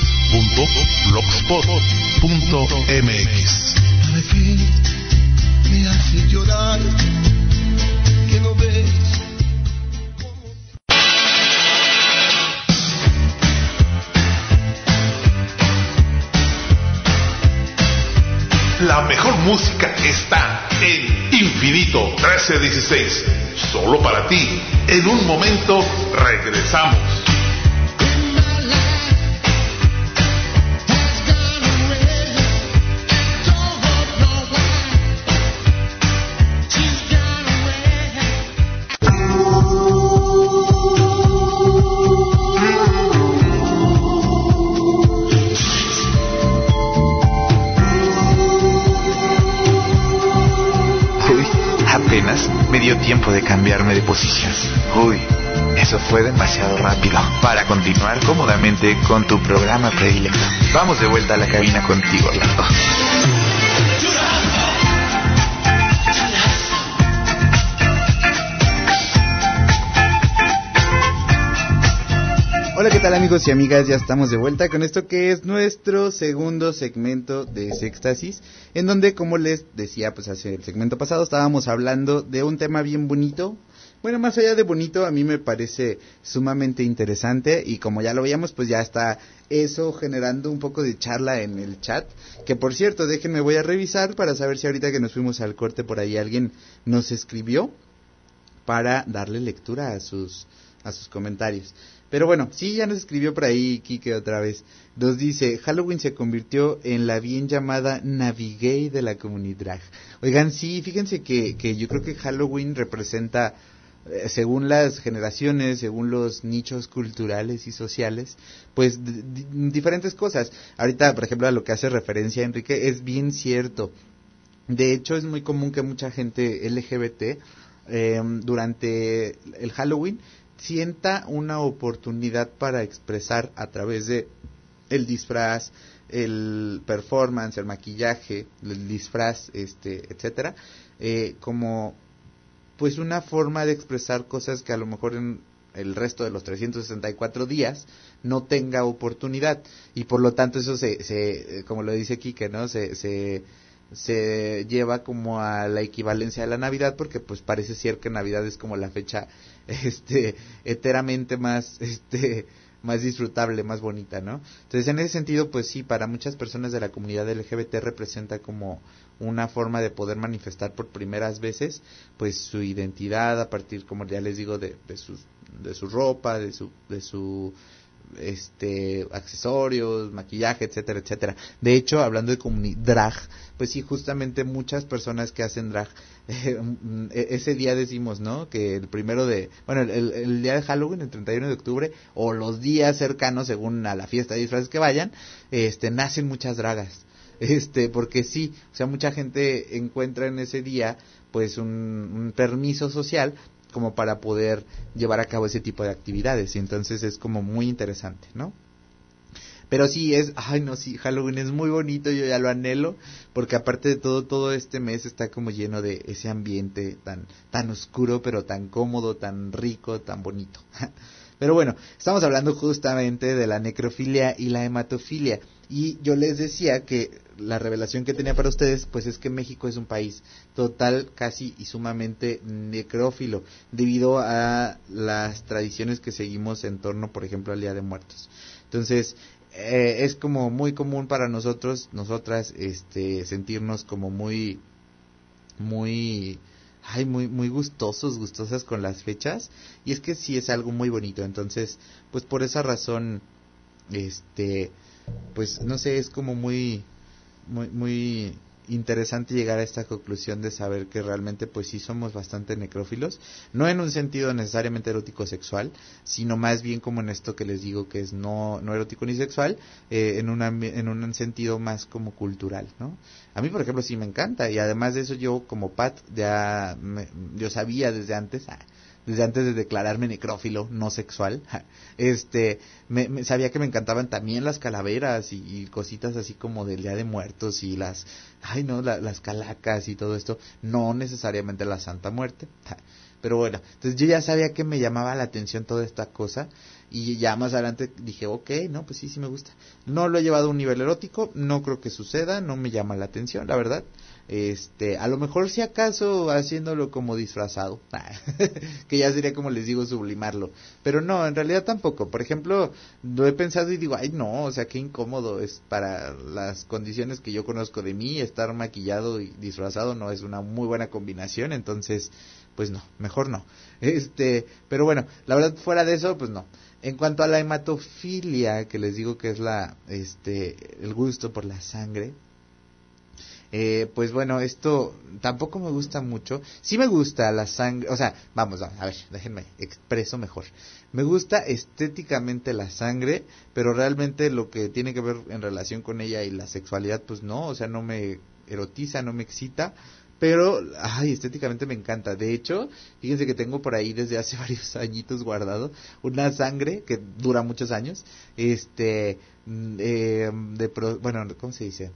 blogspot.mx. me hace llorar La mejor música está en Infinito 1316. Solo para ti. En un momento regresamos. Dio tiempo de cambiarme de posición. Uy, eso fue demasiado rápido. Para continuar cómodamente con tu programa predilecto. Vamos de vuelta a la cabina contigo, Orlando. Hola, ¿qué tal amigos y amigas? Ya estamos de vuelta con esto que es nuestro segundo segmento de Sextasis, en donde, como les decía, pues hace el segmento pasado estábamos hablando de un tema bien bonito. Bueno, más allá de bonito, a mí me parece sumamente interesante y como ya lo veíamos, pues ya está eso generando un poco de charla en el chat. Que por cierto, déjenme voy a revisar para saber si ahorita que nos fuimos al corte por ahí alguien nos escribió para darle lectura a sus a sus comentarios. Pero bueno, sí, ya nos escribió por ahí Kike otra vez. Nos dice, Halloween se convirtió en la bien llamada Navigay de la comunidad. Oigan, sí, fíjense que, que yo creo que Halloween representa, eh, según las generaciones, según los nichos culturales y sociales, pues diferentes cosas. Ahorita, por ejemplo, a lo que hace referencia Enrique, es bien cierto. De hecho, es muy común que mucha gente LGBT eh, durante el Halloween sienta una oportunidad para expresar a través de el disfraz, el performance, el maquillaje, el disfraz, este, etcétera, eh, como pues una forma de expresar cosas que a lo mejor en el resto de los 364 días no tenga oportunidad y por lo tanto eso se, se como lo dice Quique, ¿no? Se, se, se lleva como a la equivalencia de la Navidad porque pues parece ser que Navidad es como la fecha este enteramente más este más disfrutable, más bonita, ¿no? Entonces, en ese sentido, pues sí, para muchas personas de la comunidad LGBT representa como una forma de poder manifestar por primeras veces, pues su identidad a partir, como ya les digo, de, de sus de su ropa, de su de su este accesorios, maquillaje, etcétera, etcétera. De hecho, hablando de drag, pues sí, justamente muchas personas que hacen drag eh, mm, e- ese día decimos, ¿no? Que el primero de, bueno, el, día de Halloween, el 31 de octubre, o los días cercanos, según a la fiesta de disfraces que vayan, este, nacen muchas dragas. Este, porque sí, o sea, mucha gente encuentra en ese día, pues, un permiso social como para poder llevar a cabo ese tipo de actividades. Y entonces es como muy interesante, ¿no? Pero sí es, ay no, sí, Halloween es muy bonito, yo ya lo anhelo, porque aparte de todo, todo este mes está como lleno de ese ambiente tan, tan oscuro, pero tan cómodo, tan rico, tan bonito. Pero bueno, estamos hablando justamente de la necrofilia y la hematofilia. Y yo les decía que la revelación que tenía para ustedes, pues es que México es un país total, casi y sumamente necrófilo, debido a las tradiciones que seguimos en torno, por ejemplo, al Día de Muertos. Entonces, eh, es como muy común para nosotros, nosotras, este, sentirnos como muy, muy, ay, muy, muy gustosos, gustosas con las fechas. Y es que sí es algo muy bonito. Entonces, pues por esa razón, este, pues no sé, es como muy, muy, muy interesante llegar a esta conclusión de saber que realmente pues sí somos bastante necrófilos, no en un sentido necesariamente erótico sexual, sino más bien como en esto que les digo que es no, no erótico ni sexual, eh, en, una, en un sentido más como cultural, ¿no? A mí, por ejemplo, sí me encanta y además de eso yo como Pat ya me- yo sabía desde antes, ah, desde antes de declararme necrófilo, no sexual, este, me, me- sabía que me encantaban también las calaveras y, y cositas así como del Día de Muertos y las, ay no, la- las calacas y todo esto, no necesariamente la Santa Muerte, pero bueno, entonces yo ya sabía que me llamaba la atención toda esta cosa y ya más adelante dije, ok, no, pues sí, sí me gusta. No lo he llevado a un nivel erótico, no creo que suceda, no me llama la atención, la verdad. Este, a lo mejor si acaso haciéndolo como disfrazado, que ya sería como les digo sublimarlo, pero no, en realidad tampoco. Por ejemplo, lo he pensado y digo, ay no, o sea, qué incómodo es para las condiciones que yo conozco de mí, estar maquillado y disfrazado no es una muy buena combinación, entonces, pues no, mejor no. Este, pero bueno, la verdad fuera de eso, pues no. En cuanto a la hematofilia, que les digo que es la, este, el gusto por la sangre, eh, pues bueno, esto tampoco me gusta mucho. Sí me gusta la sangre, o sea, vamos, a ver, déjenme expreso mejor. Me gusta estéticamente la sangre, pero realmente lo que tiene que ver en relación con ella y la sexualidad, pues no, o sea, no me erotiza, no me excita. Pero, ay, estéticamente me encanta. De hecho, fíjense que tengo por ahí desde hace varios añitos guardado una sangre que dura muchos años. Este, mm, eh, de, pro- bueno, ¿cómo se dice?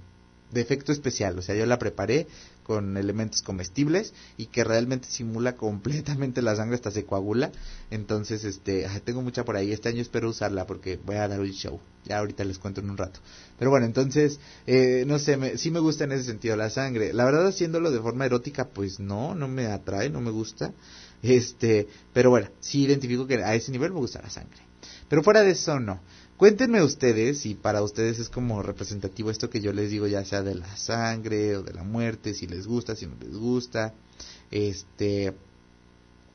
de efecto especial, o sea, yo la preparé con elementos comestibles y que realmente simula completamente la sangre hasta se coagula. Entonces, este, tengo mucha por ahí. Este año espero usarla porque voy a dar un show. Ya ahorita les cuento en un rato. Pero bueno, entonces, eh, no sé, me, sí me gusta en ese sentido la sangre. La verdad, haciéndolo de forma erótica, pues no, no me atrae, no me gusta. Este, pero bueno, sí identifico que a ese nivel me gusta la sangre. Pero fuera de eso, no. Cuéntenme ustedes si para ustedes es como representativo esto que yo les digo, ya sea de la sangre o de la muerte, si les gusta, si no les gusta, este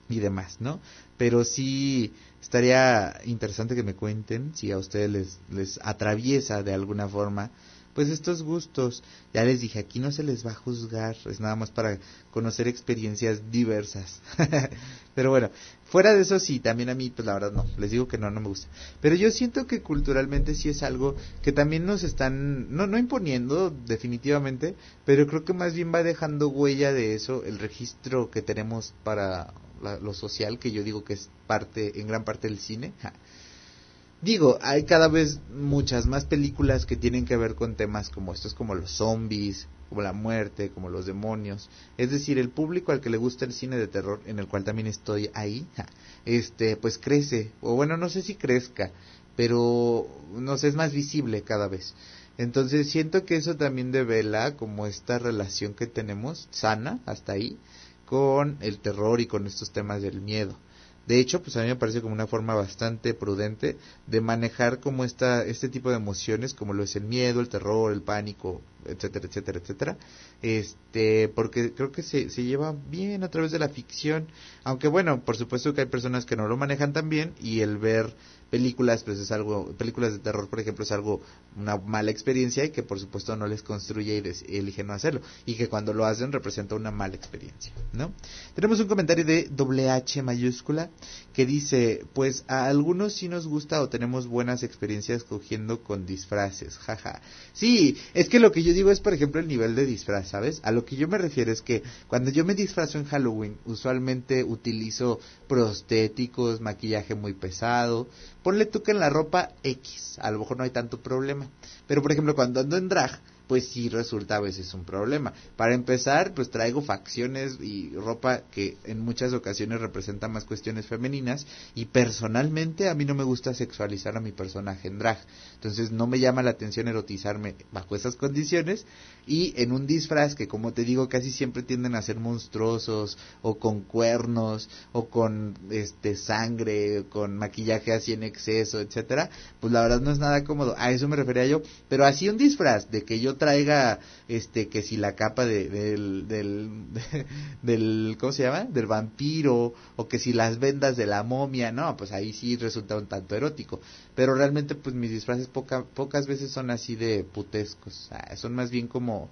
y demás, ¿no? Pero sí estaría interesante que me cuenten si a ustedes les, les atraviesa de alguna forma pues estos gustos. Ya les dije, aquí no se les va a juzgar, es nada más para conocer experiencias diversas. Pero bueno, fuera de eso sí, también a mí, pues la verdad no, les digo que no, no me gusta. Pero yo siento que culturalmente sí es algo que también nos están, no, no imponiendo definitivamente, pero creo que más bien va dejando huella de eso, el registro que tenemos para la- lo social, que yo digo que es parte, en gran parte del cine. Digo, hay cada vez muchas más películas que tienen que ver con temas como estos, como los zombies, como la muerte, como los demonios. Es decir, el público al que le gusta el cine de terror, en el cual también estoy ahí, este, pues crece. O bueno, no sé si crezca, pero no sé, es más visible cada vez. Entonces siento que eso también devela como esta relación que tenemos, sana, hasta ahí, con el terror y con estos temas del miedo. De hecho, pues a mí me parece como una forma bastante prudente de manejar como esta, este tipo de emociones, como lo es el miedo, el terror, el pánico, etcétera, etcétera, etcétera. Este, porque creo que se, se lleva bien a través de la ficción, aunque bueno, por supuesto que hay personas que no lo manejan tan bien y el ver películas, pues es algo, películas de terror, por ejemplo, es algo, una mala experiencia y que por supuesto no les construye y des- eligen no hacerlo. Y que cuando lo hacen representa una mala experiencia, ¿no? Tenemos un comentario de doble H mayúscula que dice, pues a algunos sí nos gusta o tenemos buenas experiencias cogiendo con disfraces, jaja. Sí, es que lo que yo digo es, por ejemplo, el nivel de disfraz, ¿sabes? A lo que yo me refiero es que cuando yo me disfrazo en Halloween, usualmente utilizo prostéticos, maquillaje muy pesado. Ponle tú que en la ropa X, a lo mejor no hay tanto problema. Pero, por ejemplo, cuando ando en drag, pues sí resulta a veces un problema. Para empezar, pues traigo facciones y ropa que en muchas ocasiones representa más cuestiones femeninas y personalmente a mí no me gusta sexualizar a mi personaje en drag. Entonces no me llama la atención erotizarme bajo esas condiciones y en un disfraz que como te digo casi siempre tienden a ser monstruosos o con cuernos o con este sangre, con maquillaje así en exceso, etcétera, pues la verdad no es nada cómodo. A eso me refería yo, pero así un disfraz de que yo traiga este que si la capa de, del, del, ¿cómo se llama? del vampiro o que si las vendas de la momia, no, pues ahí sí resulta un tanto erótico, pero realmente pues mis disfraces poca, pocas veces son así de putescos, son más bien como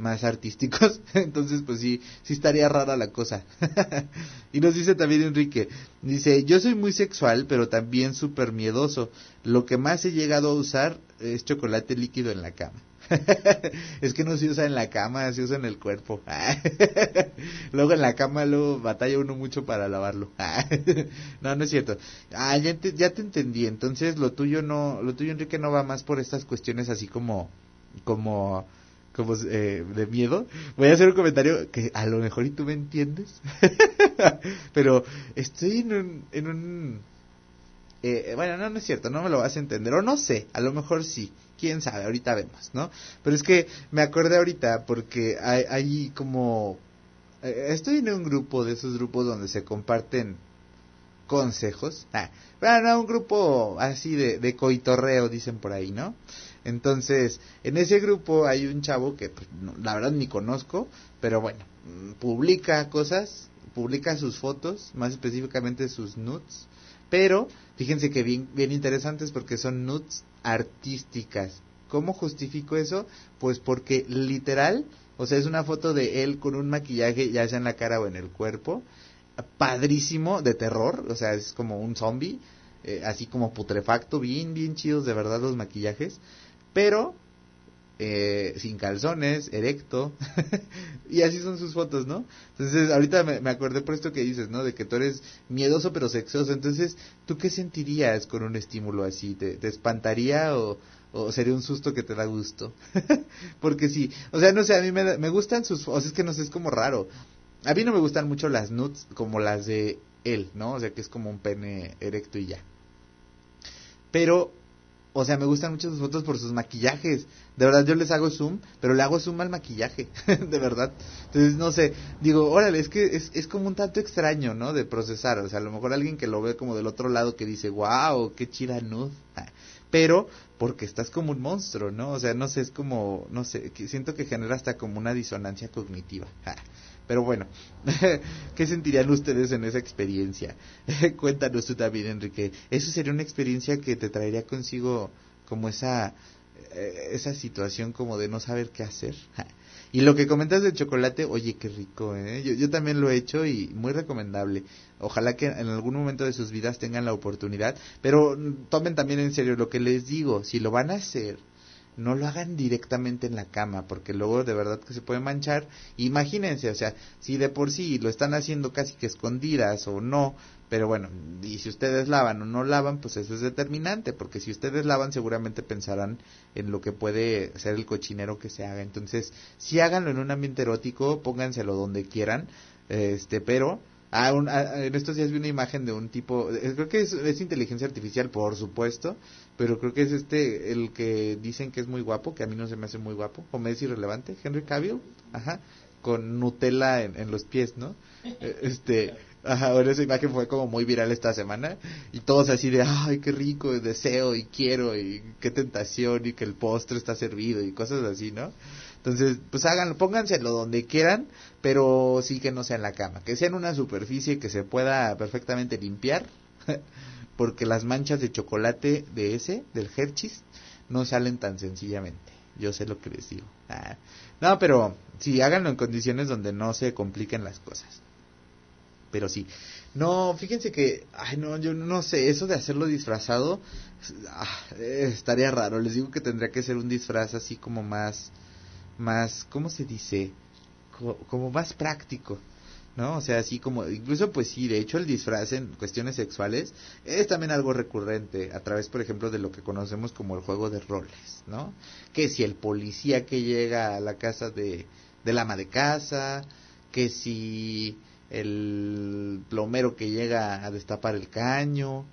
más artísticos, entonces pues sí, sí estaría rara la cosa. y nos dice también Enrique, dice, yo soy muy sexual, pero también súper miedoso. Lo que más he llegado a usar es chocolate líquido en la cama. es que no se usa en la cama, se usa en el cuerpo. luego en la cama luego batalla uno mucho para lavarlo. no, no es cierto. Ah, ya te, ya te entendí. Entonces lo tuyo no, lo tuyo Enrique no va más por estas cuestiones así como, como, como eh, de miedo. Voy a hacer un comentario que a lo mejor y tú me entiendes. Pero estoy en un, en un, eh, bueno, no, no es cierto, no me lo vas a entender. O no sé, a lo mejor sí quién sabe, ahorita vemos, ¿no? Pero es que me acordé ahorita porque hay, hay como... eh, estoy en un grupo de esos grupos donde se comparten consejos. Ah, bueno, un grupo así de, de coitorreo, dicen por ahí, ¿no? Entonces, en ese grupo hay un chavo que pues, no- la verdad ni conozco, pero bueno, publica cosas, publica sus fotos, más específicamente sus nudes, pero fíjense que bien, bien interesantes porque son nudes artísticas. ¿Cómo justifico eso? Pues porque literal, o sea, es una foto de él con un maquillaje ya sea en la cara o en el cuerpo, padrísimo, de terror, o sea, es como un zombie, eh, así como putrefacto, bien, bien chidos de verdad los maquillajes, pero eh, sin calzones, erecto, y así son sus fotos, ¿no? Entonces, ahorita me, me acordé por esto que dices, ¿no? De que tú eres miedoso pero sexoso, entonces, ¿tú qué sentirías con un estímulo así? ¿Te, te espantaría o, o sería un susto que te da gusto? Porque sí, o sea, no sé, a mí me, me gustan sus, o sea, es que no sé, es como raro. A mí no me gustan mucho las nudes como las de él, ¿no? O sea, que es como un pene erecto y ya. Pero, o sea, me gustan mucho sus fotos por sus maquillajes. De verdad, yo les hago zoom, pero le hago zoom al maquillaje, de verdad. Entonces, no sé, digo, órale, es que es, es como un tanto extraño, ¿no? De procesar. O sea, a lo mejor alguien que lo ve como del otro lado que dice, wow, qué chida nude. Ah, Pero, porque estás como un monstruo, ¿no? O sea, no sé, es como, no sé, siento que genera hasta como una disonancia cognitiva. Pero bueno, ¿qué sentirían ustedes en esa experiencia? Cuéntanos tú también, Enrique. ¿Eso sería una experiencia que te traería consigo como esa, eh, esa situación como de no saber qué hacer? Y lo que comentas del chocolate, oye, qué rico, ¿eh? Yo, yo también lo he hecho y muy recomendable. Ojalá que en algún momento de sus vidas tengan la oportunidad, pero tomen también en serio lo que les digo, si lo van a hacer, no lo hagan directamente en la cama, porque luego de verdad que se puede manchar. Imagínense, o sea, si de por sí lo están haciendo casi que escondidas o no, pero bueno, y si ustedes lavan o no lavan, pues eso es determinante, porque si ustedes lavan seguramente pensarán en lo que puede ser el cochinero que se haga. Entonces, si háganlo en un ambiente erótico, pónganselo donde quieran, este, pero Ah, en estos días vi una imagen de un tipo, creo que es inteligencia artificial, por supuesto, pero creo que es este, el que dicen que es muy guapo, que a mí no se me hace muy guapo, o me es irrelevante, Henry Cavill, ajá, con Nutella en, en los pies, ¿no? Eh, Este, ajá, bueno, esa imagen fue como muy viral esta semana, y todos así de, ay, qué rico, deseo y quiero, y qué tentación, y que el postre está servido, y cosas así, ¿no? Entonces, pues háganlo, pónganselo donde quieran, pero sí que no sea en la cama, que sea en una superficie que se pueda perfectamente limpiar, porque las manchas de chocolate de ese, del Hershey's, no salen tan sencillamente. Yo sé lo que les digo. Ah, No, pero sí, háganlo en condiciones donde no se compliquen las cosas. Pero sí. No, fíjense que, ay no, yo no sé, eso de hacerlo disfrazado, ah, eh, estaría raro. Les digo que tendría que ser un disfraz así como más, más, ¿cómo se dice? Co- como más práctico. ¿No? O sea, así como, incluso pues sí, de hecho el disfraz en cuestiones sexuales es también algo recurrente a través, por ejemplo, de lo que conocemos como el juego de roles, ¿no? Que si el policía que llega a la casa de, del ama de casa, que si el plomero que llega a destapar el caño,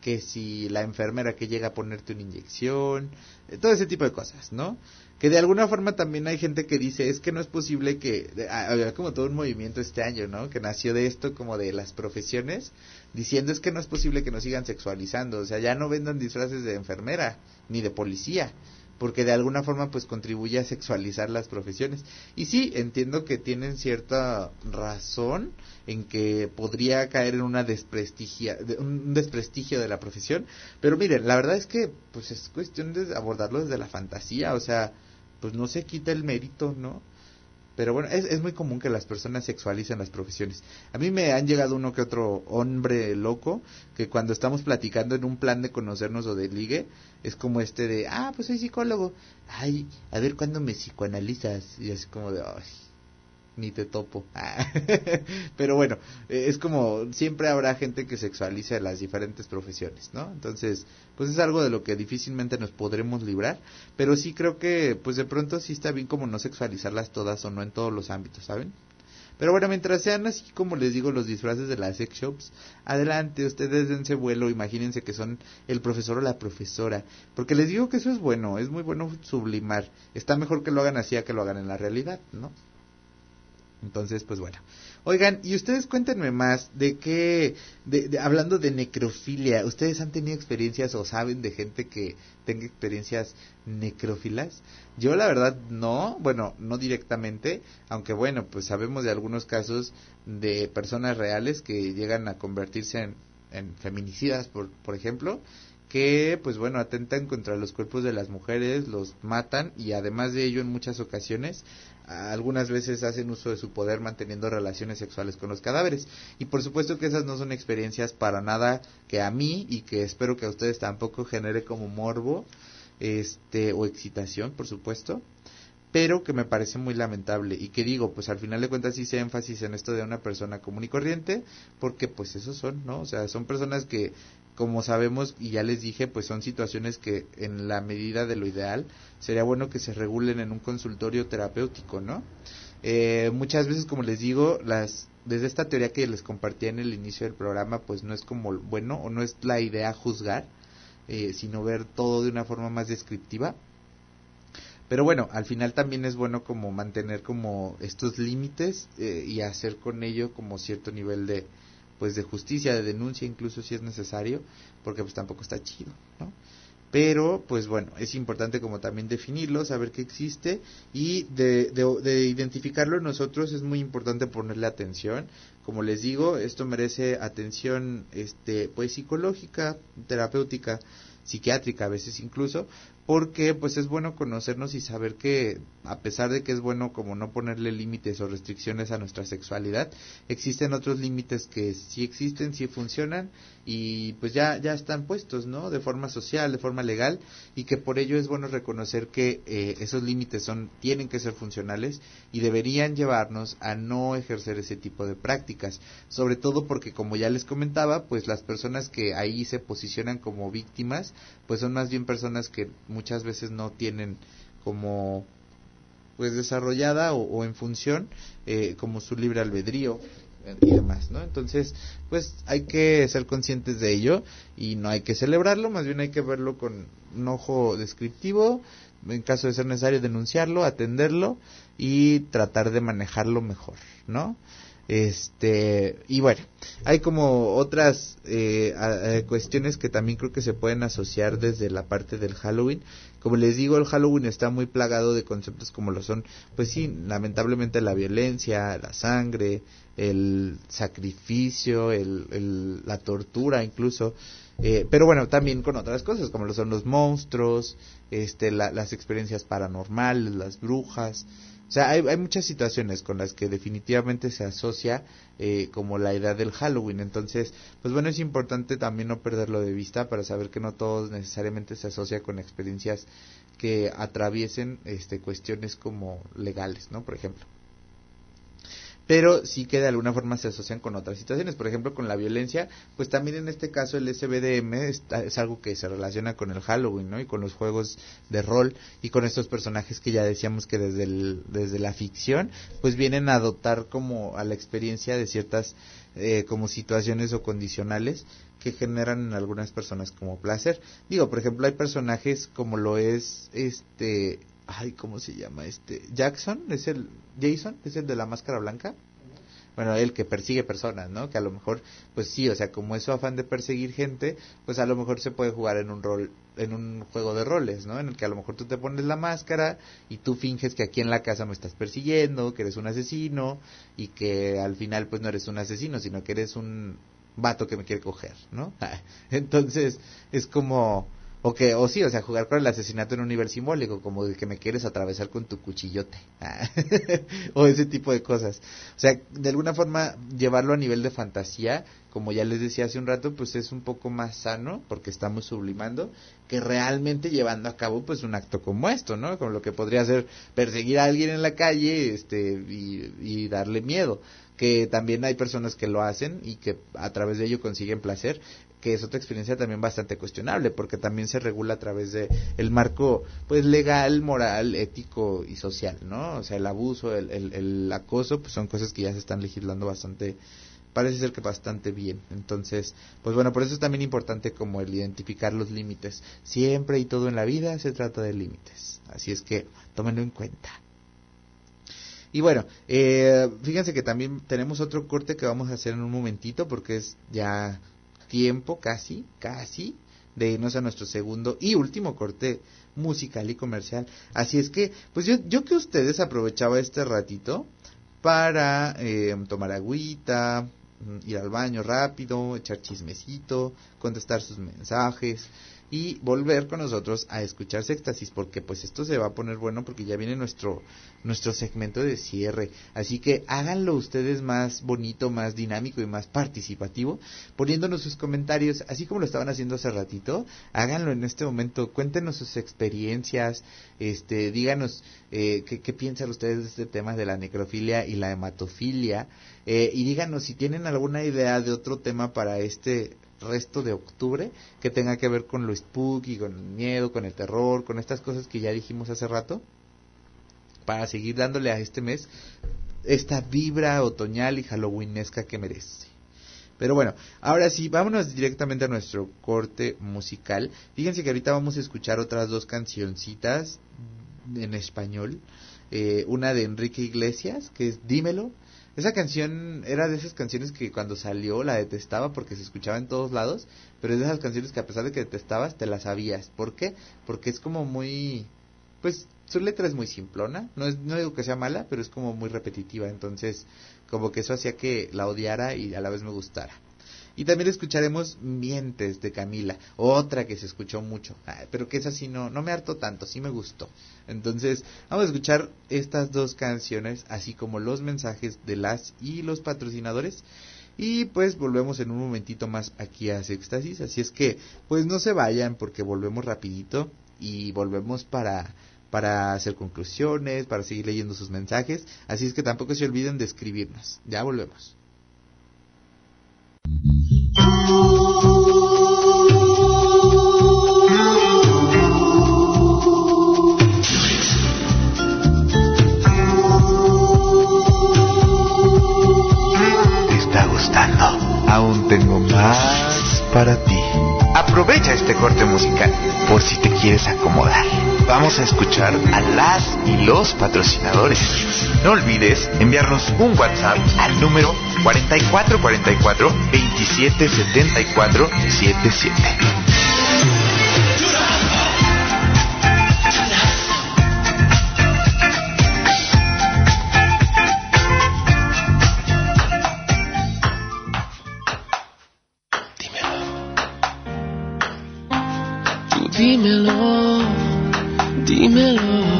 que si la enfermera que llega a ponerte una inyección, eh, todo ese tipo de cosas, ¿no? Que de alguna forma también hay gente que dice, es que no es posible que, había como todo un movimiento este año, ¿no? Que nació de esto como de las profesiones, diciendo es que no es posible que nos sigan sexualizando, o sea, ya no vendan disfraces de enfermera, ni de policía, porque de alguna forma pues contribuye a sexualizar las profesiones. Y sí, entiendo que tienen cierta razón en que podría caer en una desprestigia, de- un desprestigio de la profesión, pero miren, la verdad es que pues es cuestión de abordarlo desde la fantasía, o sea, pues no se quita el mérito, ¿no? Pero bueno, es, es muy común que las personas sexualicen las profesiones. A mí me han llegado uno que otro hombre loco que cuando estamos platicando en un plan de conocernos o de ligue, es como este de, ah, pues soy psicólogo. Ay, a ver cuándo me psicoanalizas. Y así como de, ay, ni te topo. Pero bueno, eh, es como siempre habrá gente que sexualiza las diferentes profesiones, ¿no? Entonces, pues es algo de lo que difícilmente nos podremos librar, pero sí creo que pues de pronto sí está bien como no sexualizarlas todas o no en todos los ámbitos, ¿saben? Pero bueno, mientras sean así como les digo los disfraces de las sex shops, adelante, ustedes dense vuelo, imagínense que son el profesor o la profesora, porque les digo que eso es bueno, es muy bueno sublimar, está mejor que lo hagan así a que lo hagan en la realidad, ¿no? Entonces, pues bueno. Oigan, y ustedes cuéntenme más de qué, de, de- hablando de necrofilia, ¿ustedes han tenido experiencias o saben de gente que tenga experiencias necrófilas? Yo la verdad no, bueno, no directamente, aunque bueno, pues sabemos de algunos casos de personas reales que llegan a convertirse en, en feminicidas, por, por ejemplo, que pues bueno atentan contra los cuerpos de las mujeres, los matan y además de ello en muchas ocasiones algunas veces hacen uso de su poder manteniendo relaciones sexuales con los cadáveres y por supuesto que esas no son experiencias para nada que a mí y que espero que a ustedes tampoco genere como morbo este o excitación por supuesto pero que me parece muy lamentable y que digo, pues al final de cuentas hice énfasis en esto de una persona común y corriente, porque pues esos son, ¿no? O sea, son personas que, como sabemos y ya les dije, pues son situaciones que en la medida de lo ideal sería bueno que se regulen en un consultorio terapéutico, ¿no? Eh, muchas veces, como les digo, las desde esta teoría que les compartí en el inicio del programa, pues no es como bueno o no es la idea juzgar, eh, sino ver todo de una forma más descriptiva. Pero bueno, al final también es bueno como mantener como estos límites eh, y hacer con ello como cierto nivel de pues de justicia, de denuncia incluso si es necesario, porque pues tampoco está chido, ¿no? Pero pues bueno, es importante como también definirlo, saber que existe y de, de, de identificarlo nosotros es muy importante ponerle atención. Como les digo, esto merece atención este pues psicológica, terapéutica, psiquiátrica a veces incluso, porque pues es bueno conocernos y saber que a pesar de que es bueno como no ponerle límites o restricciones a nuestra sexualidad, existen otros límites que sí existen, sí funcionan y pues ya ya están puestos, ¿no? De forma social, de forma legal y que por ello es bueno reconocer que eh, esos límites son tienen que ser funcionales y deberían llevarnos a no ejercer ese tipo de prácticas, sobre todo porque como ya les comentaba, pues las personas que ahí se posicionan como víctimas, pues son más bien personas que muchas veces no tienen como pues desarrollada o, o en función eh, como su libre albedrío y demás, ¿no? Entonces, pues hay que ser conscientes de ello y no hay que celebrarlo, más bien hay que verlo con un ojo descriptivo, en caso de ser necesario denunciarlo, atenderlo y tratar de manejarlo mejor, ¿no? Este, y bueno, hay como otras eh, cuestiones que también creo que se pueden asociar desde la parte del Halloween. Como les digo, el Halloween está muy plagado de conceptos como lo son, pues sí, lamentablemente la violencia, la sangre, el sacrificio, el, el- la tortura incluso. Eh, pero bueno, también con otras cosas como lo son los monstruos, este, la- las experiencias paranormales, las brujas. O sea, hay, hay muchas situaciones con las que definitivamente se asocia eh, como la idea del Halloween. Entonces, pues bueno, es importante también no perderlo de vista para saber que no todo necesariamente se asocia con experiencias que atraviesen este cuestiones como legales, ¿no? Por ejemplo pero sí que de alguna forma se asocian con otras situaciones, por ejemplo con la violencia, pues también en este caso el SBDM es algo que se relaciona con el Halloween, ¿no? Y con los juegos de rol y con estos personajes que ya decíamos que desde desde la ficción, pues vienen a adoptar como a la experiencia de ciertas eh, como situaciones o condicionales que generan en algunas personas como placer. Digo, por ejemplo, hay personajes como lo es este ay, ¿cómo se llama este? Jackson, es el Jason, es el de la máscara blanca. Bueno, el que persigue personas, ¿no? Que a lo mejor, pues sí, o sea, como es su afán de perseguir gente, pues a lo mejor se puede jugar en un rol, en un juego de roles, ¿no? En el que a lo mejor tú te pones la máscara y tú finges que aquí en la casa me estás persiguiendo, que eres un asesino y que al final pues no eres un asesino, sino que eres un vato que me quiere coger, ¿no? Entonces, es como, o que, o sí, o sea, jugar con el asesinato en un nivel simbólico, como de que me quieres atravesar con tu cuchillote. o ese tipo de cosas. O sea, de alguna forma, llevarlo a nivel de fantasía, como ya les decía hace un rato, pues es un poco más sano, porque estamos sublimando, que realmente llevando a cabo, pues un acto como esto, ¿no? Como lo que podría ser perseguir a alguien en la calle, este, y darle miedo que también hay personas que lo hacen y que a través de ello consiguen placer, que es otra experiencia también bastante cuestionable, porque también se regula a través de el marco pues legal, moral, ético y social, ¿no? O sea, el abuso, el, el, acoso, pues son cosas que ya se están legislando bastante parece ser que bastante bien. Entonces, pues bueno, por eso es también importante como el identificar los límites. Siempre y todo en la vida se trata de límites. Así es que tómenlo en cuenta. Y bueno, eh, fíjense que también tenemos otro corte que vamos a hacer en un momentito porque es ya tiempo casi, casi, de irnos a nuestro segundo y último corte musical y comercial. Así es que, pues yo, yo que ustedes aprovechaba este ratito para eh, tomar agüita, mm, ir al baño rápido, echar chismecito, contestar sus mensajes, y volver con nosotros a escuchar Sextasis porque pues esto se va a poner bueno porque ya viene nuestro nuestro segmento de cierre. Así que háganlo ustedes más bonito más dinámico y más participativo poniéndonos sus comentarios así como lo estaban haciendo hace ratito. Háganlo en este momento. Cuéntenos sus experiencias. Este díganos eh, qué, qué, piensan ustedes de este tema de la necrofilia y la hematofilia. Eh, y díganos si tienen alguna idea de otro tema para este resto de octubre que tenga que ver con lo spooky, con el miedo, con el terror, con estas cosas que ya dijimos hace rato, para seguir dándole a este mes esta vibra otoñal y halloweenesca que merece. Pero bueno, ahora sí, vámonos directamente a nuestro corte musical. Fíjense que ahorita vamos a escuchar otras dos cancioncitas en español. Eh, una de Enrique Iglesias, que es Dímelo, esa canción era de esas canciones que cuando salió la detestaba porque se escuchaba en todos lados, pero es de esas canciones que a pesar de que detestabas, te las sabías. ¿Por qué? Porque es como muy... Pues su letra es muy simplona, no, es, no digo que sea mala, pero es como muy repetitiva, entonces como que eso hacía que la odiara y a la vez me gustara. Y también escucharemos Mientes de Camila, otra que se escuchó mucho, pero que esa sí no, no me harto tanto, sí me gustó. Entonces, vamos a escuchar estas dos canciones, así como los mensajes de las y los patrocinadores. Y pues volvemos en un momentito más aquí a Sextasis. Así es que, pues no se vayan porque volvemos rapidito y volvemos para para hacer conclusiones, para seguir leyendo sus mensajes. Así es que tampoco se olviden de escribirnos. Ya volvemos. ¿Te está gustando? Aún tengo más para ti. Aprovecha este corte musical por si te quieres acomodar. Vamos a escuchar a las y los patrocinadores. No olvides enviarnos un WhatsApp al número 4444 2774 77. dímelo, dímelo. Dímelo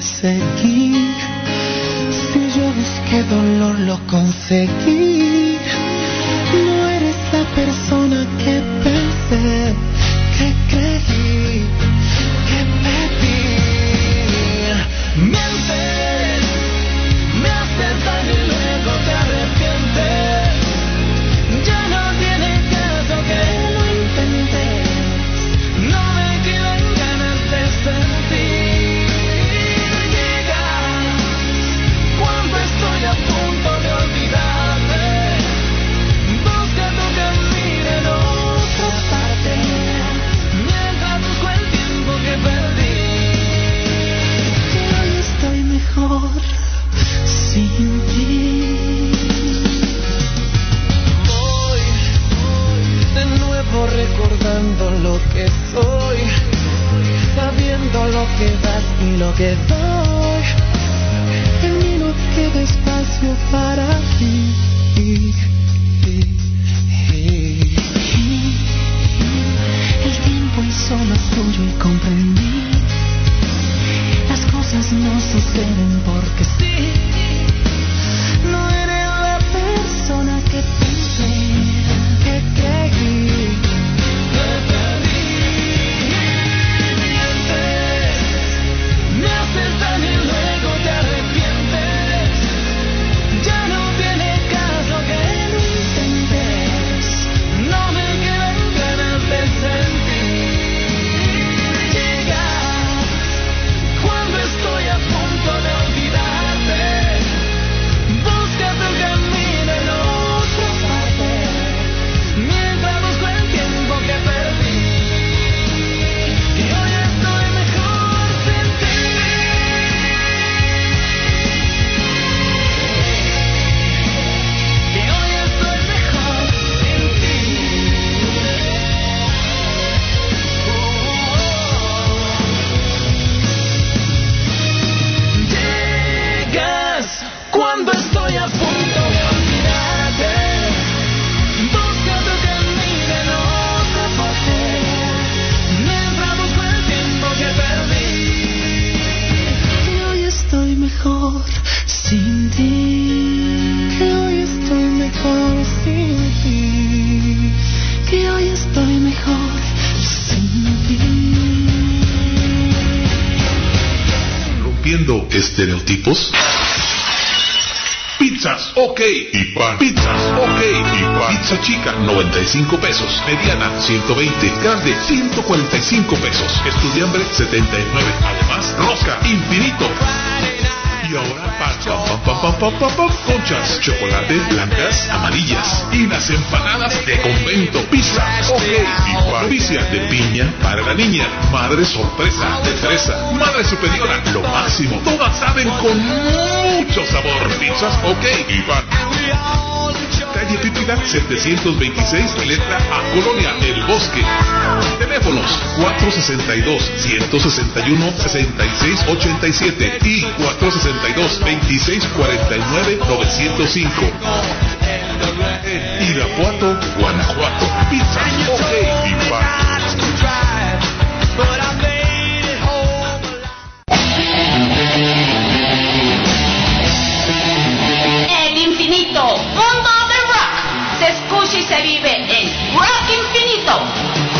seguí. Si yo busqué dolor, lo conseguí. Estereotipos? Pizzas, ok, y pan. Pizzas, ok, y pan. Pizza chica, 95 pesos. Mediana, 120. Grande, 145 pesos. Estudiambre, 79. Además, rosca, infinito. Y ahora pan, pam, pam, pam, conchas, chocolate, blancas, amarillas. Y las empanadas de convento, pizza, ok, y pan. Vicia de piña para la niña. Madre sorpresa, de fresa. Madre superiora, lo máximo. Todas saben con mucho sabor. Pizzas, ok, y pan. Calle Pípila 726, letra A, Colonia El Bosque. Teléfonos 462-161-6687 y 462-2649-905. En Irapuato, Guanajuato. Se vive en Rock Infinito.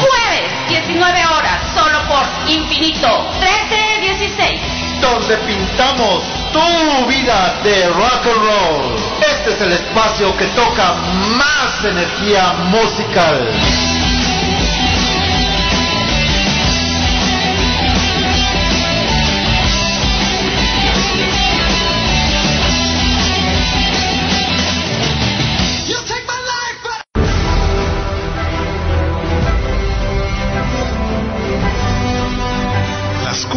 Jueves, 19 horas, solo por Infinito 1316. donde pintamos tu vida de rock and roll. Este es el espacio que toca más energía musical.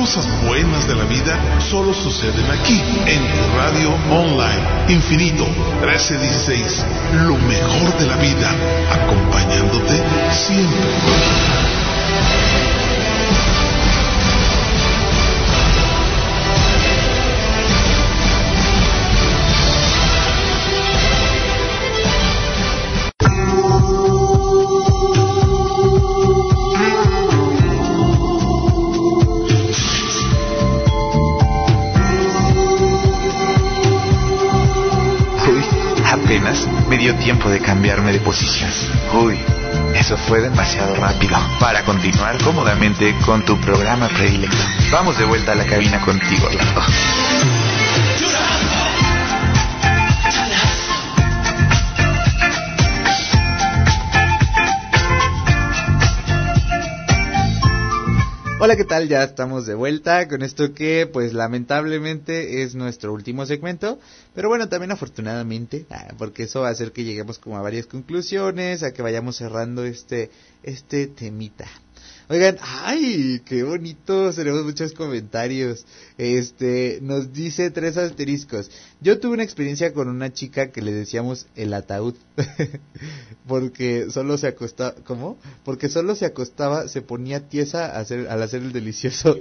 Cosas buenas de la vida solo suceden aquí, en tu radio online. Infinito 1316. Lo mejor de la vida, acompañándote siempre. Tiempo de cambiarme de posición. Uy, eso fue demasiado rápido. Para continuar cómodamente con tu programa predilecto. Vamos de vuelta a la cabina contigo, Orlando. Hola, ¿qué tal? Ya estamos de vuelta con esto que, pues lamentablemente es nuestro último segmento, pero bueno, también afortunadamente, ah, porque eso va a hacer que lleguemos como a varias conclusiones, a que vayamos cerrando este, este temita. Oigan, ay, qué bonito, tenemos muchos comentarios. Este, nos dice tres asteriscos. Yo tuve una experiencia con una chica que le decíamos el ataúd. Porque solo se acostaba, ¿cómo? Porque solo se acostaba, se ponía tiesa a hacer, al hacer el delicioso.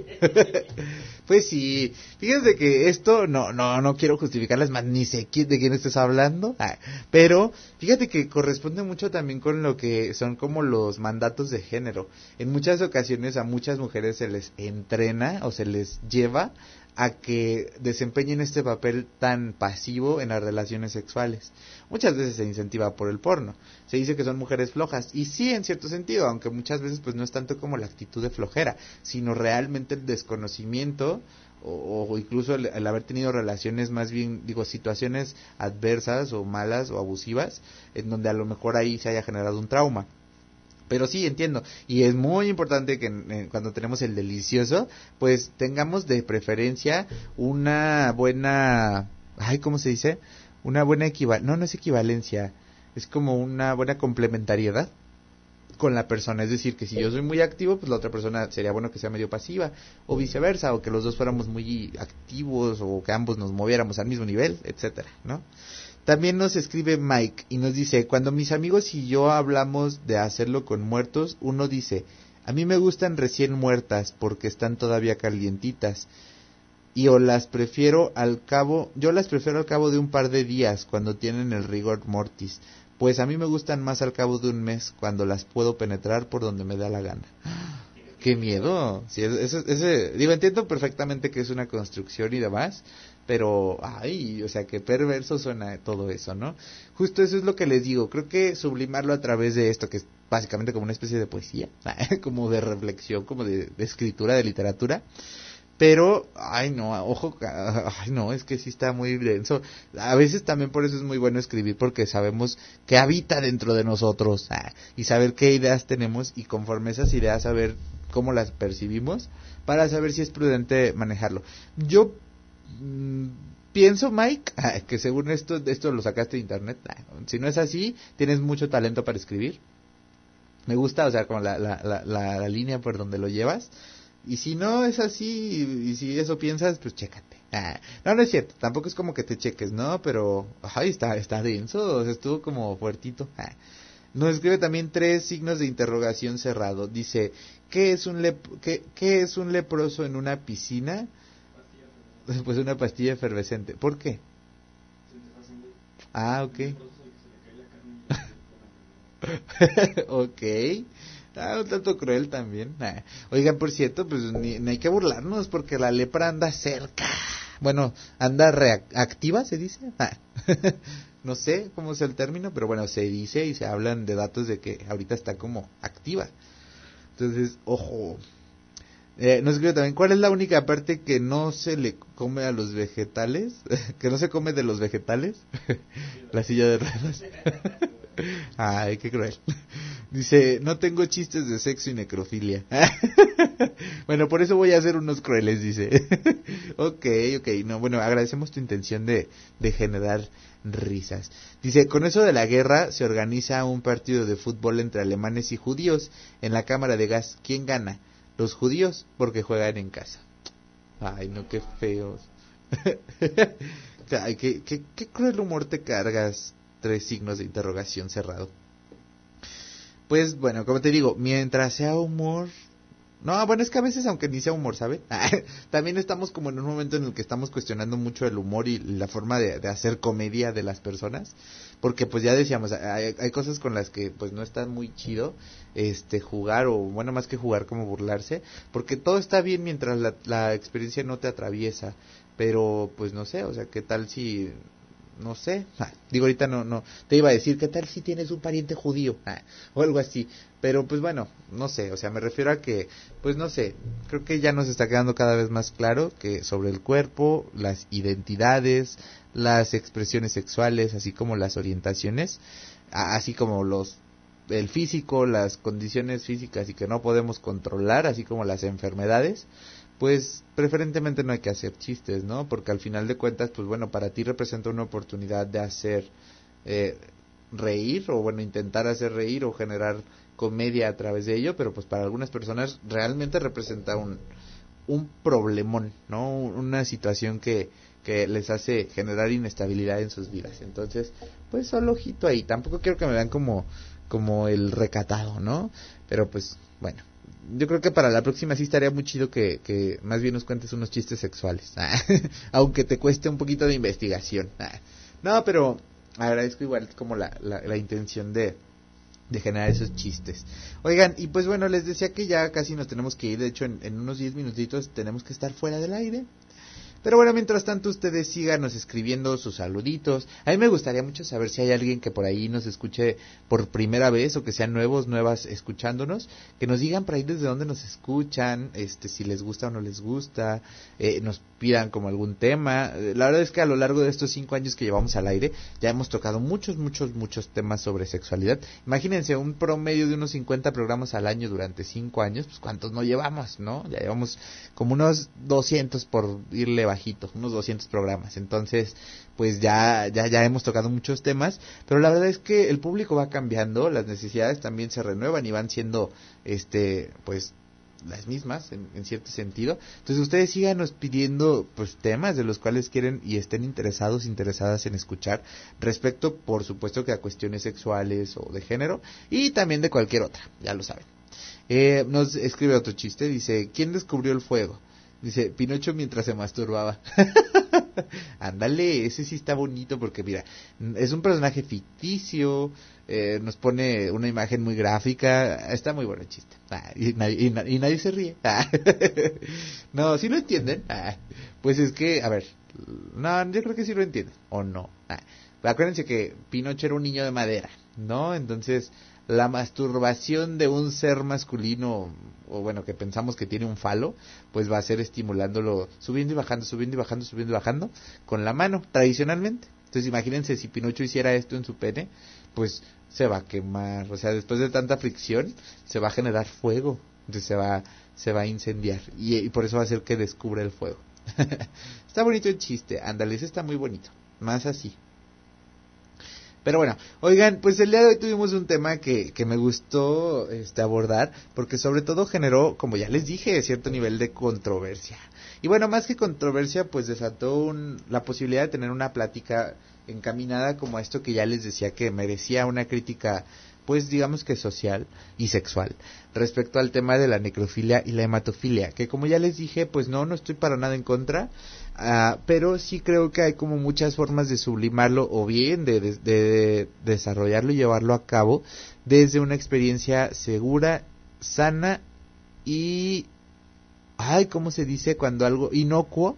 pues sí, fíjense que esto, no, no, no quiero justificarles más, ni sé quién, de quién estés hablando. Ah, pero, fíjate que corresponde mucho también con lo que son como los mandatos de género. En muchas ocasiones a muchas mujeres se les entrena o se les lleva a que desempeñen este papel tan pasivo en las relaciones sexuales. Muchas veces se incentiva por el porno. Se dice que son mujeres flojas y sí en cierto sentido, aunque muchas veces pues no es tanto como la actitud de flojera, sino realmente el desconocimiento o, o incluso el, el haber tenido relaciones más bien, digo, situaciones adversas o malas o abusivas, en donde a lo mejor ahí se haya generado un trauma. Pero sí, entiendo. Y es muy importante que cuando tenemos el delicioso, pues tengamos de preferencia una buena... Ay, ¿cómo se dice? Una buena equivalencia. No, no es equivalencia. Es como una buena complementariedad con la persona. Es decir, que si yo soy muy activo, pues la otra persona sería bueno que sea medio pasiva. O viceversa, o que los dos fuéramos muy activos, o que ambos nos moviéramos al mismo nivel, etcétera, ¿no? También nos escribe Mike y nos dice, cuando mis amigos y yo hablamos de hacerlo con muertos, uno dice, a mí me gustan recién muertas porque están todavía calientitas. Y o las prefiero al cabo, yo las prefiero al cabo de un par de días cuando tienen el rigor mortis. Pues a mí me gustan más al cabo de un mes cuando las puedo penetrar por donde me da la gana. ¡Qué miedo! Sí, ese, ese, digo, entiendo perfectamente que es una construcción y demás, pero, ay, o sea, que perverso suena todo eso, ¿no? Justo eso es lo que les digo, creo que sublimarlo a través de esto, que es básicamente como una especie de poesía, como de reflexión, como de, de escritura, de literatura, Pero, ay no, ojo, ay no, es que sí está muy denso. A veces también por eso es muy bueno escribir, porque sabemos que habita dentro de nosotros ah, y saber qué ideas tenemos y conforme esas ideas saber cómo las percibimos para saber si es prudente manejarlo. Yo mm, pienso, Mike, que según esto, esto lo sacaste de internet. si no es así, tienes mucho talento para escribir. Me gusta, o sea, como la, la, la, la, línea por donde lo llevas. Y si no es así, y si eso piensas, pues chécate. No, no es cierto, tampoco es como que te cheques, ¿no? Pero, ay, está, está denso, estuvo como fuertito. Nos escribe también tres signos de interrogación cerrado. Dice, ¿qué es un, qué, qué es un leproso en una piscina? Pues una pastilla efervescente. ¿Por qué? Ah, ok. ok. Ah, un tanto cruel también. Ah. Oigan, por cierto, pues ni hay que burlarnos porque la lepra anda cerca. Bueno, anda reactiva, se dice. Ah. no sé cómo es el término, pero bueno, se dice y se hablan de datos de que ahorita está como activa. Entonces, ojo. Eh, nos escribe también, ¿cuál es la única parte que no se le come a los vegetales? que no se come de los vegetales. la silla de ruedas. Ay, qué cruel. Dice, no tengo chistes de sexo y necrofilia. bueno, por eso voy a hacer unos crueles, dice. ok, ok, no, bueno, agradecemos tu intención de, de generar risas. Dice, con eso de la guerra se organiza un partido de fútbol entre alemanes y judíos en la cámara de gas. ¿Quién gana? Los judíos porque juegan en casa. Ay, no, qué feos. Ay, qué, qué, cruel humor te cargas. Tres signos de interrogación cerrado. Pues bueno, como te digo, mientras sea humor... No, bueno, es que a veces aunque ni sea humor, ¿sabe? También estamos como en un momento en el que estamos cuestionando mucho el humor y la forma de hacer comedia de las personas. Porque pues ya decíamos, hay, hay, cosas con las que pues no está muy chido este jugar o bueno, más que jugar como burlarse. Porque todo está bien mientras la, la experiencia no te atraviesa. Pero pues no sé, o sea, ¿qué tal si no sé, digo ahorita no, no, te iba a decir, ¿qué tal si tienes un pariente judío? Ah, o algo así, pero pues bueno, no sé, o sea, me refiero a que, pues no sé, creo que ya nos está quedando cada vez más claro que sobre el cuerpo, las identidades, las expresiones sexuales, así como las orientaciones, así como los el físico, las condiciones físicas y que no podemos controlar, así como las enfermedades, pues preferentemente no hay que hacer chistes, ¿no? Porque al final de cuentas, pues bueno, para ti representa una oportunidad de hacer eh, reír o bueno, intentar hacer reír o generar comedia a través de ello, pero pues para algunas personas realmente representa un, un problemón, ¿no? Una situación que, que les hace generar inestabilidad en sus vidas. Entonces, pues solo ojito ahí. Tampoco quiero que me vean como, como el recatado, ¿no? Pero pues, bueno yo creo que para la próxima sí estaría muy chido que, que más bien nos cuentes unos chistes sexuales. Aunque te cueste un poquito de investigación. No, pero agradezco igual como la, la, la intención de, de generar esos chistes. Oigan, y pues bueno, les decía que ya casi nos tenemos que ir. De hecho, en, en unos 10 minutitos tenemos que estar fuera del aire. Pero bueno, mientras tanto ustedes síganos escribiendo sus saluditos. A mí me gustaría mucho saber si hay alguien que por ahí nos escuche por primera vez o que sean nuevos, nuevas escuchándonos, que nos digan por ahí desde dónde nos escuchan, este si les gusta o no les gusta, eh, nos pidan como algún tema. La verdad es que a lo largo de estos cinco años que llevamos al aire ya hemos tocado muchos, muchos, muchos temas sobre sexualidad. Imagínense un promedio de unos 50 programas al año durante cinco años, pues cuántos no llevamos, ¿no? Ya llevamos como unos 200 por irle bajito, unos 200 programas. Entonces, pues ya, ya, ya hemos tocado muchos temas, pero la verdad es que el público va cambiando, las necesidades también se renuevan y van siendo, este, pues, las mismas en, en, cierto sentido. Entonces ustedes síganos pidiendo pues temas de los cuales quieren y estén interesados, interesadas en escuchar respecto, por supuesto, que a cuestiones sexuales o de género y también de cualquier otra, ya lo saben. Eh, nos escribe otro chiste, dice, ¿quién descubrió el fuego? Dice, Pinocho mientras se masturbaba. Ándale, ese sí está bonito porque mira, es un personaje ficticio, eh, nos pone una imagen muy gráfica, está muy bueno el chiste. Ah, y, nadie, se ríe. Ah. no, si ¿sí lo entienden. Ah. Pues es que, a ver, no, yo creo que sí lo entienden, o no. Acuérdense que Pinocho era un niño de madera, ¿no? Entonces, la masturbación de un ser masculino, o bueno, que pensamos que tiene un falo, pues va a ser estimulándolo, subiendo y bajando, subiendo y bajando, subiendo y bajando, con la mano, tradicionalmente. Entonces imagínense si Pinocho hiciera esto en su pene, pues se va a quemar, o sea, después de tanta fricción, se va a generar fuego, entonces se va, se va a incendiar, y, por eso va a ser que descubra el fuego. está bonito el chiste, ándale, está muy bonito, más así. Pero bueno, oigan, pues el día de hoy tuvimos un tema que, que me gustó este, abordar, porque sobre todo generó, como ya les dije, cierto nivel de controversia. Y bueno, más que controversia, pues desató un, la posibilidad de tener una plática encaminada como a esto que ya les decía que merecía una crítica, pues digamos que social y sexual, respecto al tema de la necrofilia y la hematofilia, que como ya les dije, pues no, no estoy para nada en contra, Ah, pero sí creo que hay como muchas formas de sublimarlo o bien de, de- de desarrollarlo y llevarlo a cabo desde una experiencia segura, sana y, ay, ¿cómo se dice cuando algo inocuo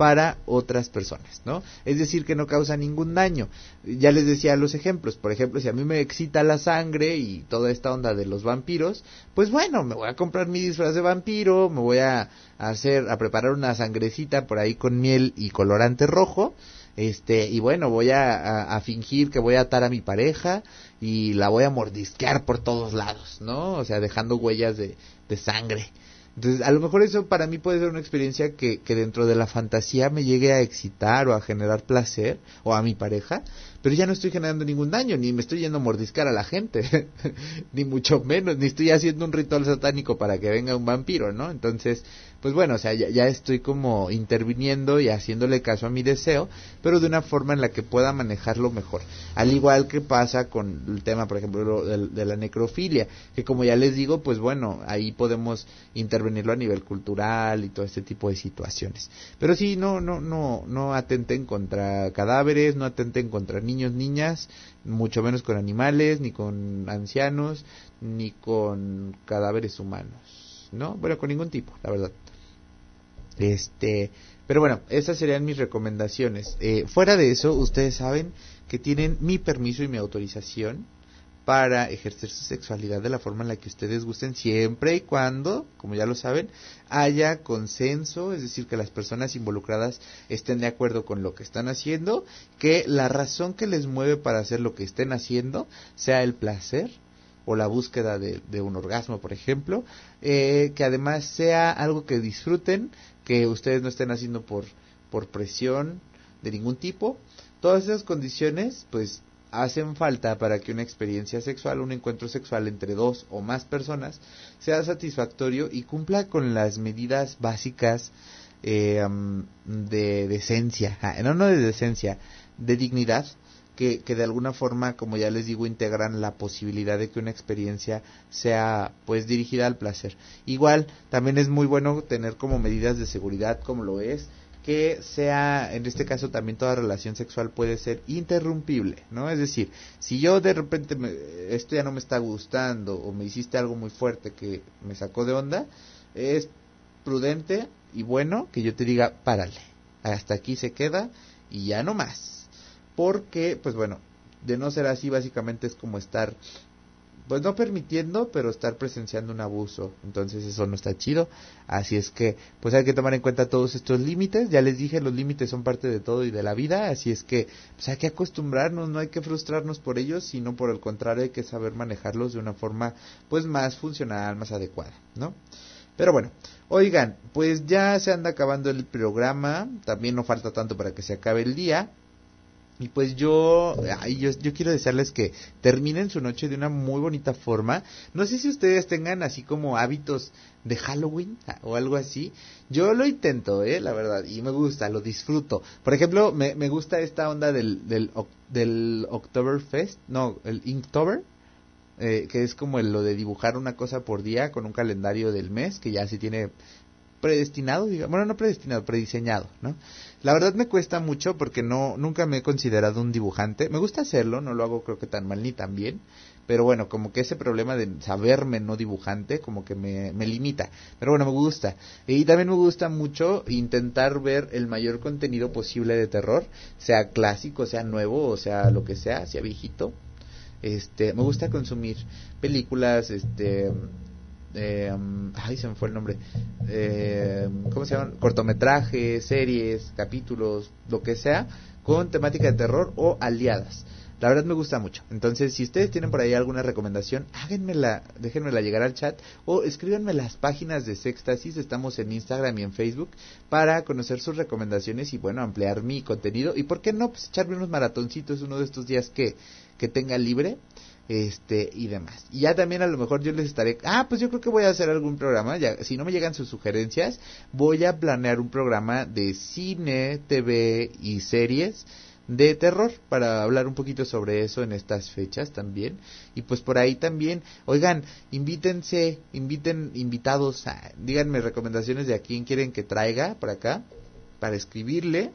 para otras personas, ¿no? Es decir, que no causa ningún daño. Ya les decía los ejemplos, por ejemplo, si a mí me excita la sangre y toda esta onda de los vampiros, pues bueno, me voy a comprar mi disfraz de vampiro, me voy a hacer, a preparar una sangrecita por ahí con miel y colorante rojo, este, y bueno, voy a, a- fingir que voy a atar a mi pareja y la voy a mordisquear por todos lados, ¿no? O sea, dejando huellas de, de sangre. Entonces, a lo mejor eso para mí puede ser una experiencia que, que dentro de la fantasía me llegue a excitar o a generar placer, o a mi pareja, pero ya no estoy generando ningún daño, ni me estoy yendo a mordiscar a la gente, ni mucho menos, ni estoy haciendo un ritual satánico para que venga un vampiro, ¿no? Entonces, pues bueno, o sea, ya, ya estoy como interviniendo y haciéndole caso a mi deseo, pero de una forma en la que pueda manejarlo mejor. Al igual que pasa con el tema, por ejemplo, lo del- de, la necrofilia, que como ya les digo, pues bueno, ahí podemos intervenirlo a nivel cultural y todo este tipo de situaciones. Pero sí, no, no, no, no atenten contra cadáveres, no atenten contra niños, niñas, mucho menos con animales, ni con ancianos, ni con cadáveres humanos, ¿no? Bueno, con ningún tipo, la verdad. Este, pero bueno, esas serían mis recomendaciones. Eh, fuera de eso, ustedes saben que tienen mi permiso y mi autorización para ejercer su sexualidad de la forma en la que ustedes gusten, siempre y cuando, como ya lo saben, haya consenso, es decir, que las personas involucradas estén de acuerdo con lo que están haciendo, que la razón que les mueve para hacer lo que estén haciendo sea el placer o la búsqueda de, de un orgasmo, por ejemplo, eh, que además sea algo que disfruten, que ustedes no estén haciendo por, por presión de ningún tipo. Todas esas condiciones, pues, hacen falta para que una experiencia sexual, un encuentro sexual entre dos o más personas, sea satisfactorio y cumpla con las medidas básicas eh, de decencia, no, no de decencia, de dignidad, que, de alguna forma, como ya les digo, integran la posibilidad de que una experiencia sea pues dirigida al placer. Igual, también es muy bueno tener como medidas de seguridad, como lo es, que sea, en este caso también toda relación sexual puede ser interrumpible, ¿no? Es decir, si yo de repente me- esto ya no me está gustando o me hiciste algo muy fuerte que me sacó de onda, es prudente y bueno que yo te diga, párale, hasta aquí se queda y ya no más. Porque, pues bueno, de no ser así básicamente es como estar pues no permitiendo, pero estar presenciando un abuso. Entonces eso no está chido. Así es que, pues hay que tomar en cuenta todos estos límites. Ya les dije, los límites son parte de todo y de la vida. Así es que, pues hay que acostumbrarnos, no hay que frustrarnos por ellos, sino por el contrario hay que saber manejarlos de una forma, pues más funcional, más adecuada, ¿no? Pero bueno, oigan, pues ya se anda acabando el programa. También no falta tanto para que se acabe el día. Y pues yo, ay, yo, yo quiero desearles que terminen su noche de una muy bonita forma. No sé si ustedes tengan así como hábitos de Halloween ah, o algo así. Yo lo intento, eh, la verdad, y me gusta, lo disfruto. Por ejemplo, me, me gusta esta onda del, del, del Oktoberfest, no, el Inktober, eh, que es como lo de dibujar una cosa por día con un calendario del mes, que ya se tiene predestinado, digamos, bueno, no predestinado, prediseñado, ¿no? La verdad me cuesta mucho porque no nunca me he considerado un dibujante. Me gusta hacerlo, no lo hago creo que tan mal ni tan bien, pero bueno, como que ese problema de saberme no dibujante como que me, me limita. Pero bueno, me gusta. Y también me gusta mucho intentar ver el mayor contenido posible de terror, sea clásico, sea nuevo, o sea lo que sea, sea viejito. Este, me gusta consumir películas, este, eh, ay, se me fue el nombre, eh, ¿cómo se llaman? Cortometrajes, series, capítulos, lo que sea, con temática de terror o aliadas. La verdad me gusta mucho. Entonces, si ustedes tienen por ahí alguna recomendación, háganmela, déjenmela llegar al chat o escríbanme las páginas de Sextasis. Estamos en Instagram y en Facebook para conocer sus recomendaciones y, bueno, ampliar mi contenido. Y, ¿por qué no? Pues echarme unos maratoncitos uno de estos días que, que tenga libre este y demás. Y ya también a lo mejor yo les estaré, ah, pues yo creo que voy a hacer algún programa, ya si no me llegan sus sugerencias, voy a planear un programa de cine, TV y series de terror para hablar un poquito sobre eso en estas fechas también y pues por ahí también oigan invítense inviten invitados a, díganme recomendaciones de a quién quieren que traiga por acá para escribirle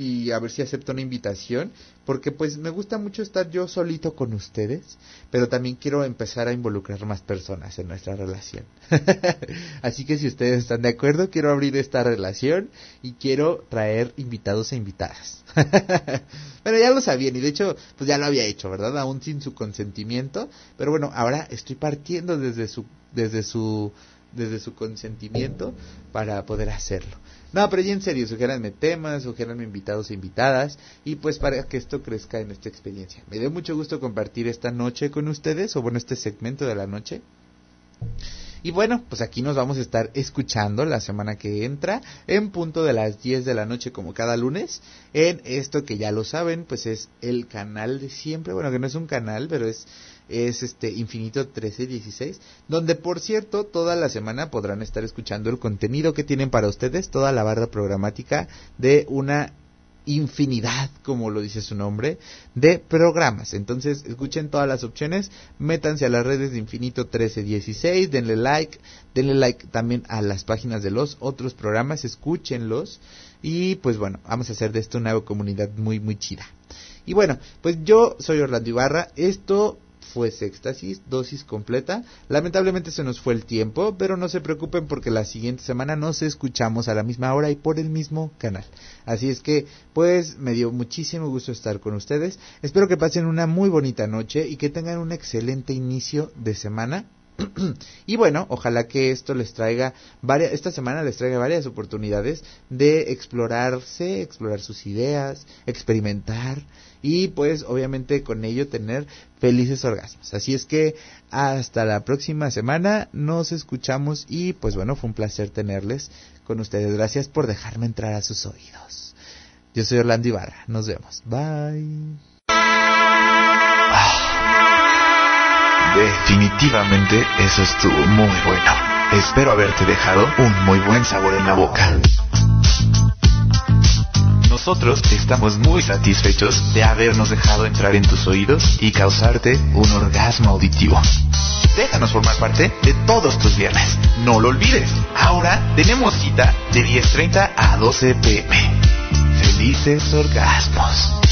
y a ver si acepto una invitación, porque pues me gusta mucho estar yo solito con ustedes, pero también quiero empezar a involucrar más personas en nuestra relación. Así que si ustedes están de acuerdo, quiero abrir esta relación y quiero traer invitados e invitadas. pero ya lo sabían y de hecho pues ya lo había hecho, ¿verdad? Aún sin su consentimiento, pero bueno, ahora estoy partiendo desde su desde su desde su consentimiento para poder hacerlo. No, pero ya en serio, sugéranme temas, sugéranme invitados e invitadas, y pues para que esto crezca en esta experiencia. Me dio mucho gusto compartir esta noche con ustedes, o bueno, este segmento de la noche. Y bueno, pues aquí nos vamos a estar escuchando la semana que entra, en punto de las 10 de la noche como cada lunes, en esto que ya lo saben, pues es el canal de siempre, bueno, que no es un canal, pero es es este Infinito 1316, donde por cierto toda la semana podrán estar escuchando el contenido que tienen para ustedes, toda la barra programática de una infinidad, como lo dice su nombre, de programas. Entonces, escuchen todas las opciones, métanse a las redes de Infinito 1316, denle like, denle like también a las páginas de los otros programas, escúchenlos y pues bueno, vamos a hacer de esto una comunidad muy muy chida. Y bueno, pues yo soy Orlando Ibarra, esto fue Sextasis, dosis completa. Lamentablemente se nos fue el tiempo, pero no se preocupen porque la siguiente semana nos escuchamos a la misma hora y por el mismo canal. Así es que, pues, me dio muchísimo gusto estar con ustedes. Espero que pasen una muy bonita noche y que tengan un excelente inicio de semana. y bueno, ojalá que esto les traiga varias, esta semana les traiga varias oportunidades de explorarse, explorar sus ideas, experimentar y pues obviamente con ello tener felices orgasmos. Así es que hasta la próxima semana nos escuchamos y pues bueno, fue un placer tenerles con ustedes. Gracias por dejarme entrar a sus oídos. Yo soy Orlando Ibarra, nos vemos. Bye. Definitivamente eso estuvo muy bueno. Espero haberte dejado un muy buen sabor en la boca. Nosotros estamos muy satisfechos de habernos dejado entrar en tus oídos y causarte un orgasmo auditivo. Déjanos formar parte de todos tus viernes. No lo olvides. Ahora tenemos cita de 10.30 a 12 pm. Felices orgasmos.